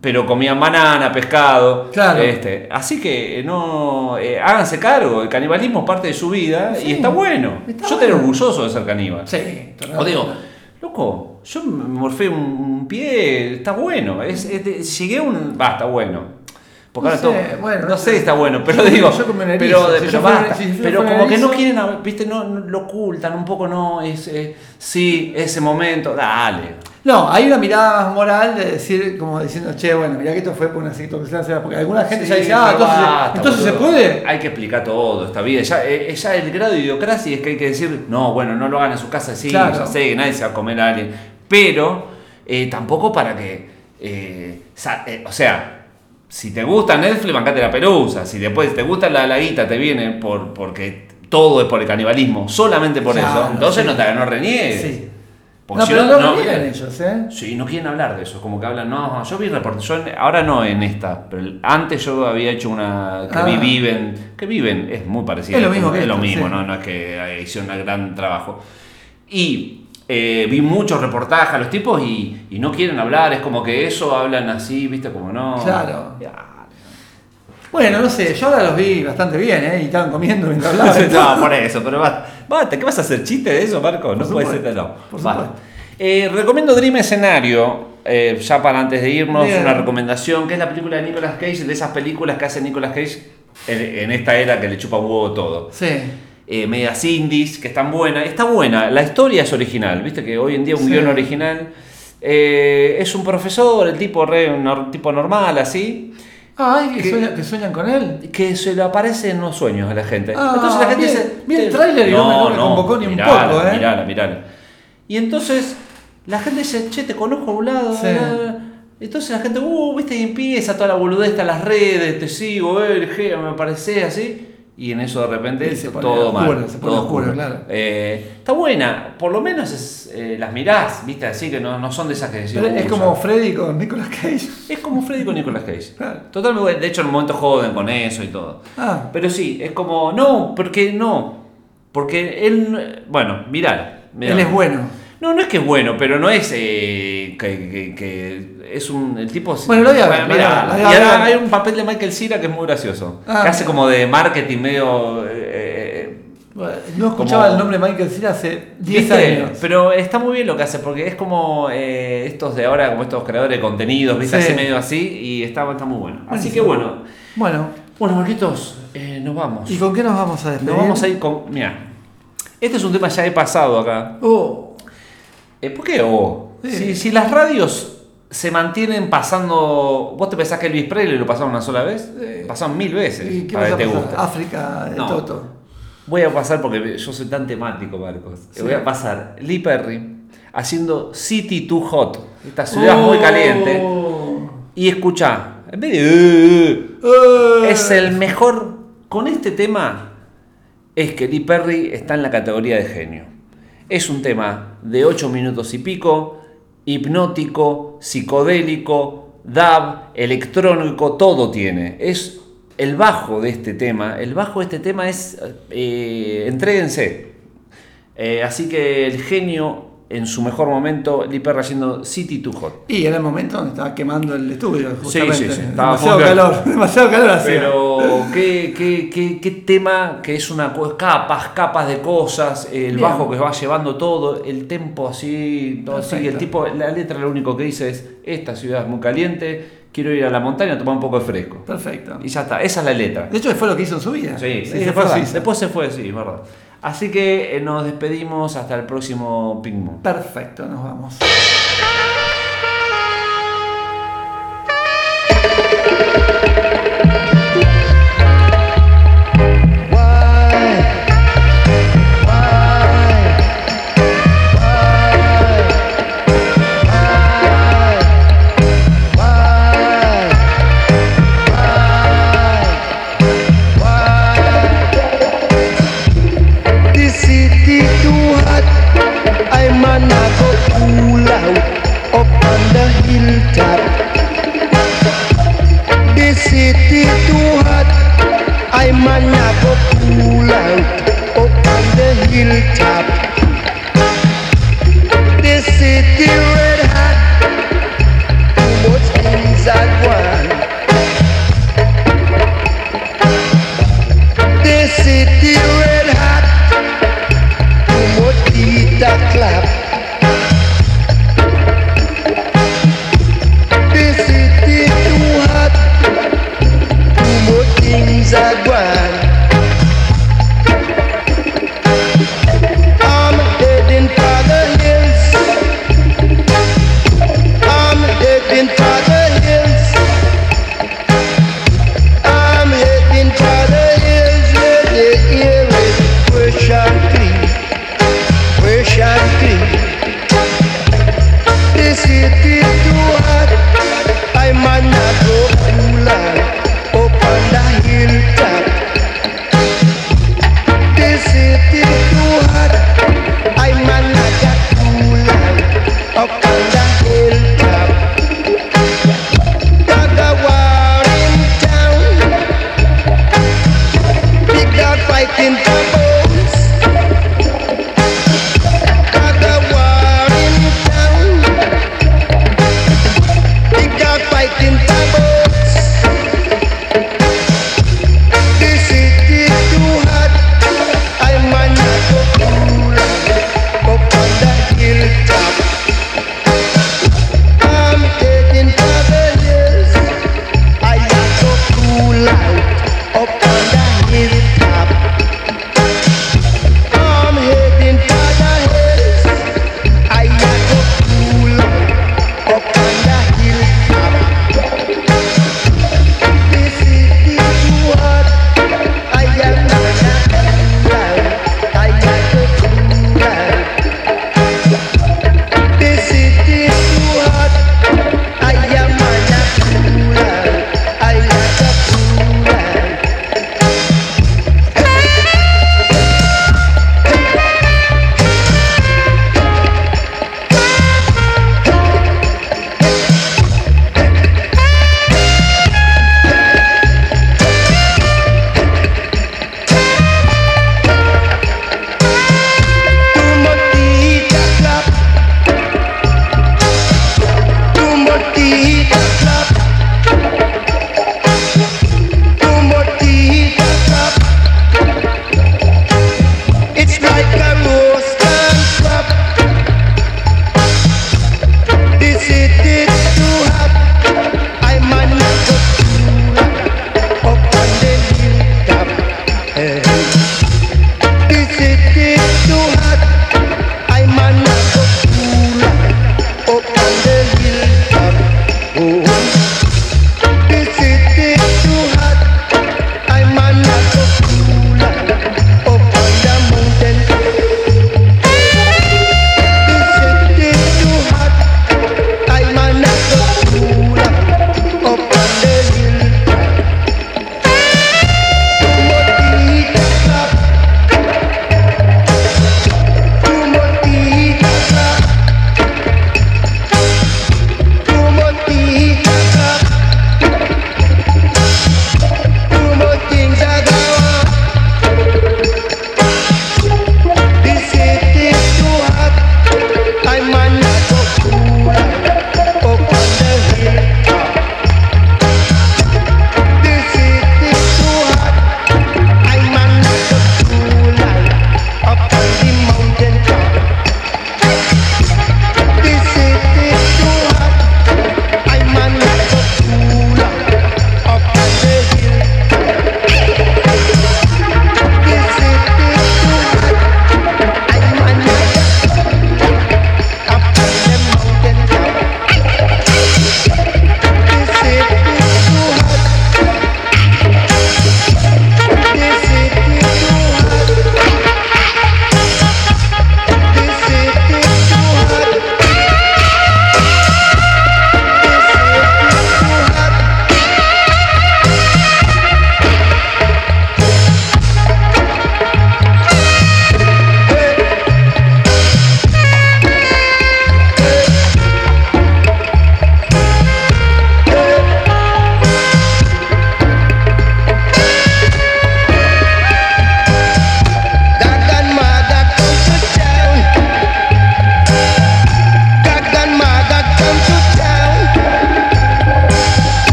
pero comían banana, pescado. Claro. Este, así que eh, no eh, háganse cargo, el canibalismo es parte de su vida y está bueno. Está yo bueno. orgulloso de ser caníbal. Sí. O digo, loco, yo me morfé un, un pie, está bueno. Es, es de- llegué a un. Va, está bueno. Porque No ahora todo- sé, bueno, no sé si está bueno, pero digo. pero pero como que no quieren, viste, no, no- lo ocultan un poco, no, es. eh, sí, ese momento, dale. No, hay una mirada más moral de decir, como diciendo, che, bueno, mirá que esto fue por una circunstancia, porque alguna gente ya dice, ah, entonces, basta, entonces se puede. Hay que explicar todo esta vida. Ya, eh, ya el grado de idiocracia es que hay que decir, no, bueno, no lo hagan en su casa, sí, Claro. ya sé que nadie se va a comer a alguien. Pero eh, tampoco para que. eh, eh, o sea. Si te gusta Netflix, bancate la pelusa. Si después te gusta la laguita, te viene por, porque todo es por el canibalismo, solamente por Claro, eso. Entonces sí. no te no reniegues. Sí. No, si pero no, niegan ellos, ¿eh? Sí, no quieren hablar de eso, como que hablan, no, yo vi reportes, ahora no en esta, pero antes yo había hecho una que Ah. vi Viven, que Viven es muy parecido, Es lo mismo que es lo mismo, sí. ¿no? no es que hicieron un gran trabajo. Y eh, vi muchos reportajes a los tipos y, y no quieren hablar, es como que eso hablan así, viste, como no. Claro. Bueno, no sé, yo ahora los vi bastante bien, ¿eh? Y estaban comiendo mientras hablaban. no, por eso, pero basta. ¿qué vas a hacer chiste de eso, Marco? No Por puede supuesto, ser, no. por Basta. Eh, recomiendo Dream Escenario, eh, ya para antes de irnos, Bien. una recomendación, que es la película de Nicolas Cage, de esas películas que hace Nicolas Cage en, en esta era que le chupa un huevo todo. Sí. Eh, medias indies, que están buenas. Está buena, la historia es original, viste que hoy en día un Sí. guion original. eh, es un profesor, el tipo, re, un tipo normal, así, Ah, ¿y que, ¿Qué? sueña- que sueñan con él. que se le aparece en los sueños a la gente. Ah, entonces la gente dice. bien te- tráiler y no me- no me convocó ni un mirala, poco, ¿eh? Mirala, mirala. Y entonces la gente dice, che, te conozco a un lado. Sí. bla, bla, bla". Entonces la gente, uh, viste, y empieza toda la boludez, está en las redes, te sigo, eh, me parece así. Y en eso de repente se todo oscuro, mal. se todo oscuro, oscuro. claro. Eh, está buena, por lo menos es, eh, las mirás, viste, así que no, no son de esas que decís. "Uh, es ya". como Freddy con Nicolas Cage. Es como Freddy con Nicolas Cage. Claro. Totalmente, de hecho en un momento joden con eso y todo. Ah. Pero sí, es como, no, porque no. Porque él, bueno, mirar. Él es bueno. No, no es que es bueno, pero no es eh, que, que- que es un. El tipo. Bueno, lo voy a ver, lo voy a mirá, ver, lo voy a y ahora hay un papel de Michael Cera que es muy gracioso. Ah. que hace como de marketing medio. eh, Bueno, No escuchaba Como- el nombre de Michael Cera hace 10 ¿Viste? años. Pero está muy bien lo que hace, porque es como eh, estos de ahora, como estos creadores de contenidos, ¿viste? Sí. Así medio así, y está, está muy bueno. Así que bueno. Bueno, Bueno, Marquitos, eh, nos vamos. ¿y con qué nos vamos a despedir? Nos vamos a ir con. Mira, este es un tema ya he pasado acá. Oh, Eh, ¿Por qué oh? Sí. Si, si las radios se mantienen pasando. ¿Vos te pensás que Elvis Presley lo pasaron una sola vez? Pasaron mil veces. ¿y qué a vas ver, a te gusta. África No. Toto. Voy a pasar porque yo soy tan temático, Marcos. Sí. Voy a pasar Lee Perry haciendo City Too Hot. Esta ciudad muy caliente. Oh. Y escucha, en vez de. Eh. Es el mejor. Con este tema, es que Lee Perry está en la categoría de genio. Es un tema de 8 minutos y pico, hipnótico, psicodélico, dub, electrónico, todo tiene. Es el bajo de este tema. El bajo de este tema es. eh, entréguense. Eh, así que el genio en su mejor momento, Lee Perry haciendo City to Hot. Y era el momento donde estaba quemando el estudio, Sí, justamente. sí, sí, estaba demasiado calor, demasiado calor hacía. Pero qué, qué, qué, qué tema que es una capas, capas de cosas, el Bien. bajo que va llevando todo, el tempo así, todo así, el tipo, la letra lo único que dice es esta ciudad es muy caliente, quiero ir a la montaña a tomar un poco de fresco. Perfecto. Y ya está, esa es la letra. De hecho, fue lo que hizo en su vida. Sí, Y sí, se es fue. Después se fue, sí, verdad. Así que eh, nos despedimos hasta el próximo Moon. Perfecto, nos vamos. Love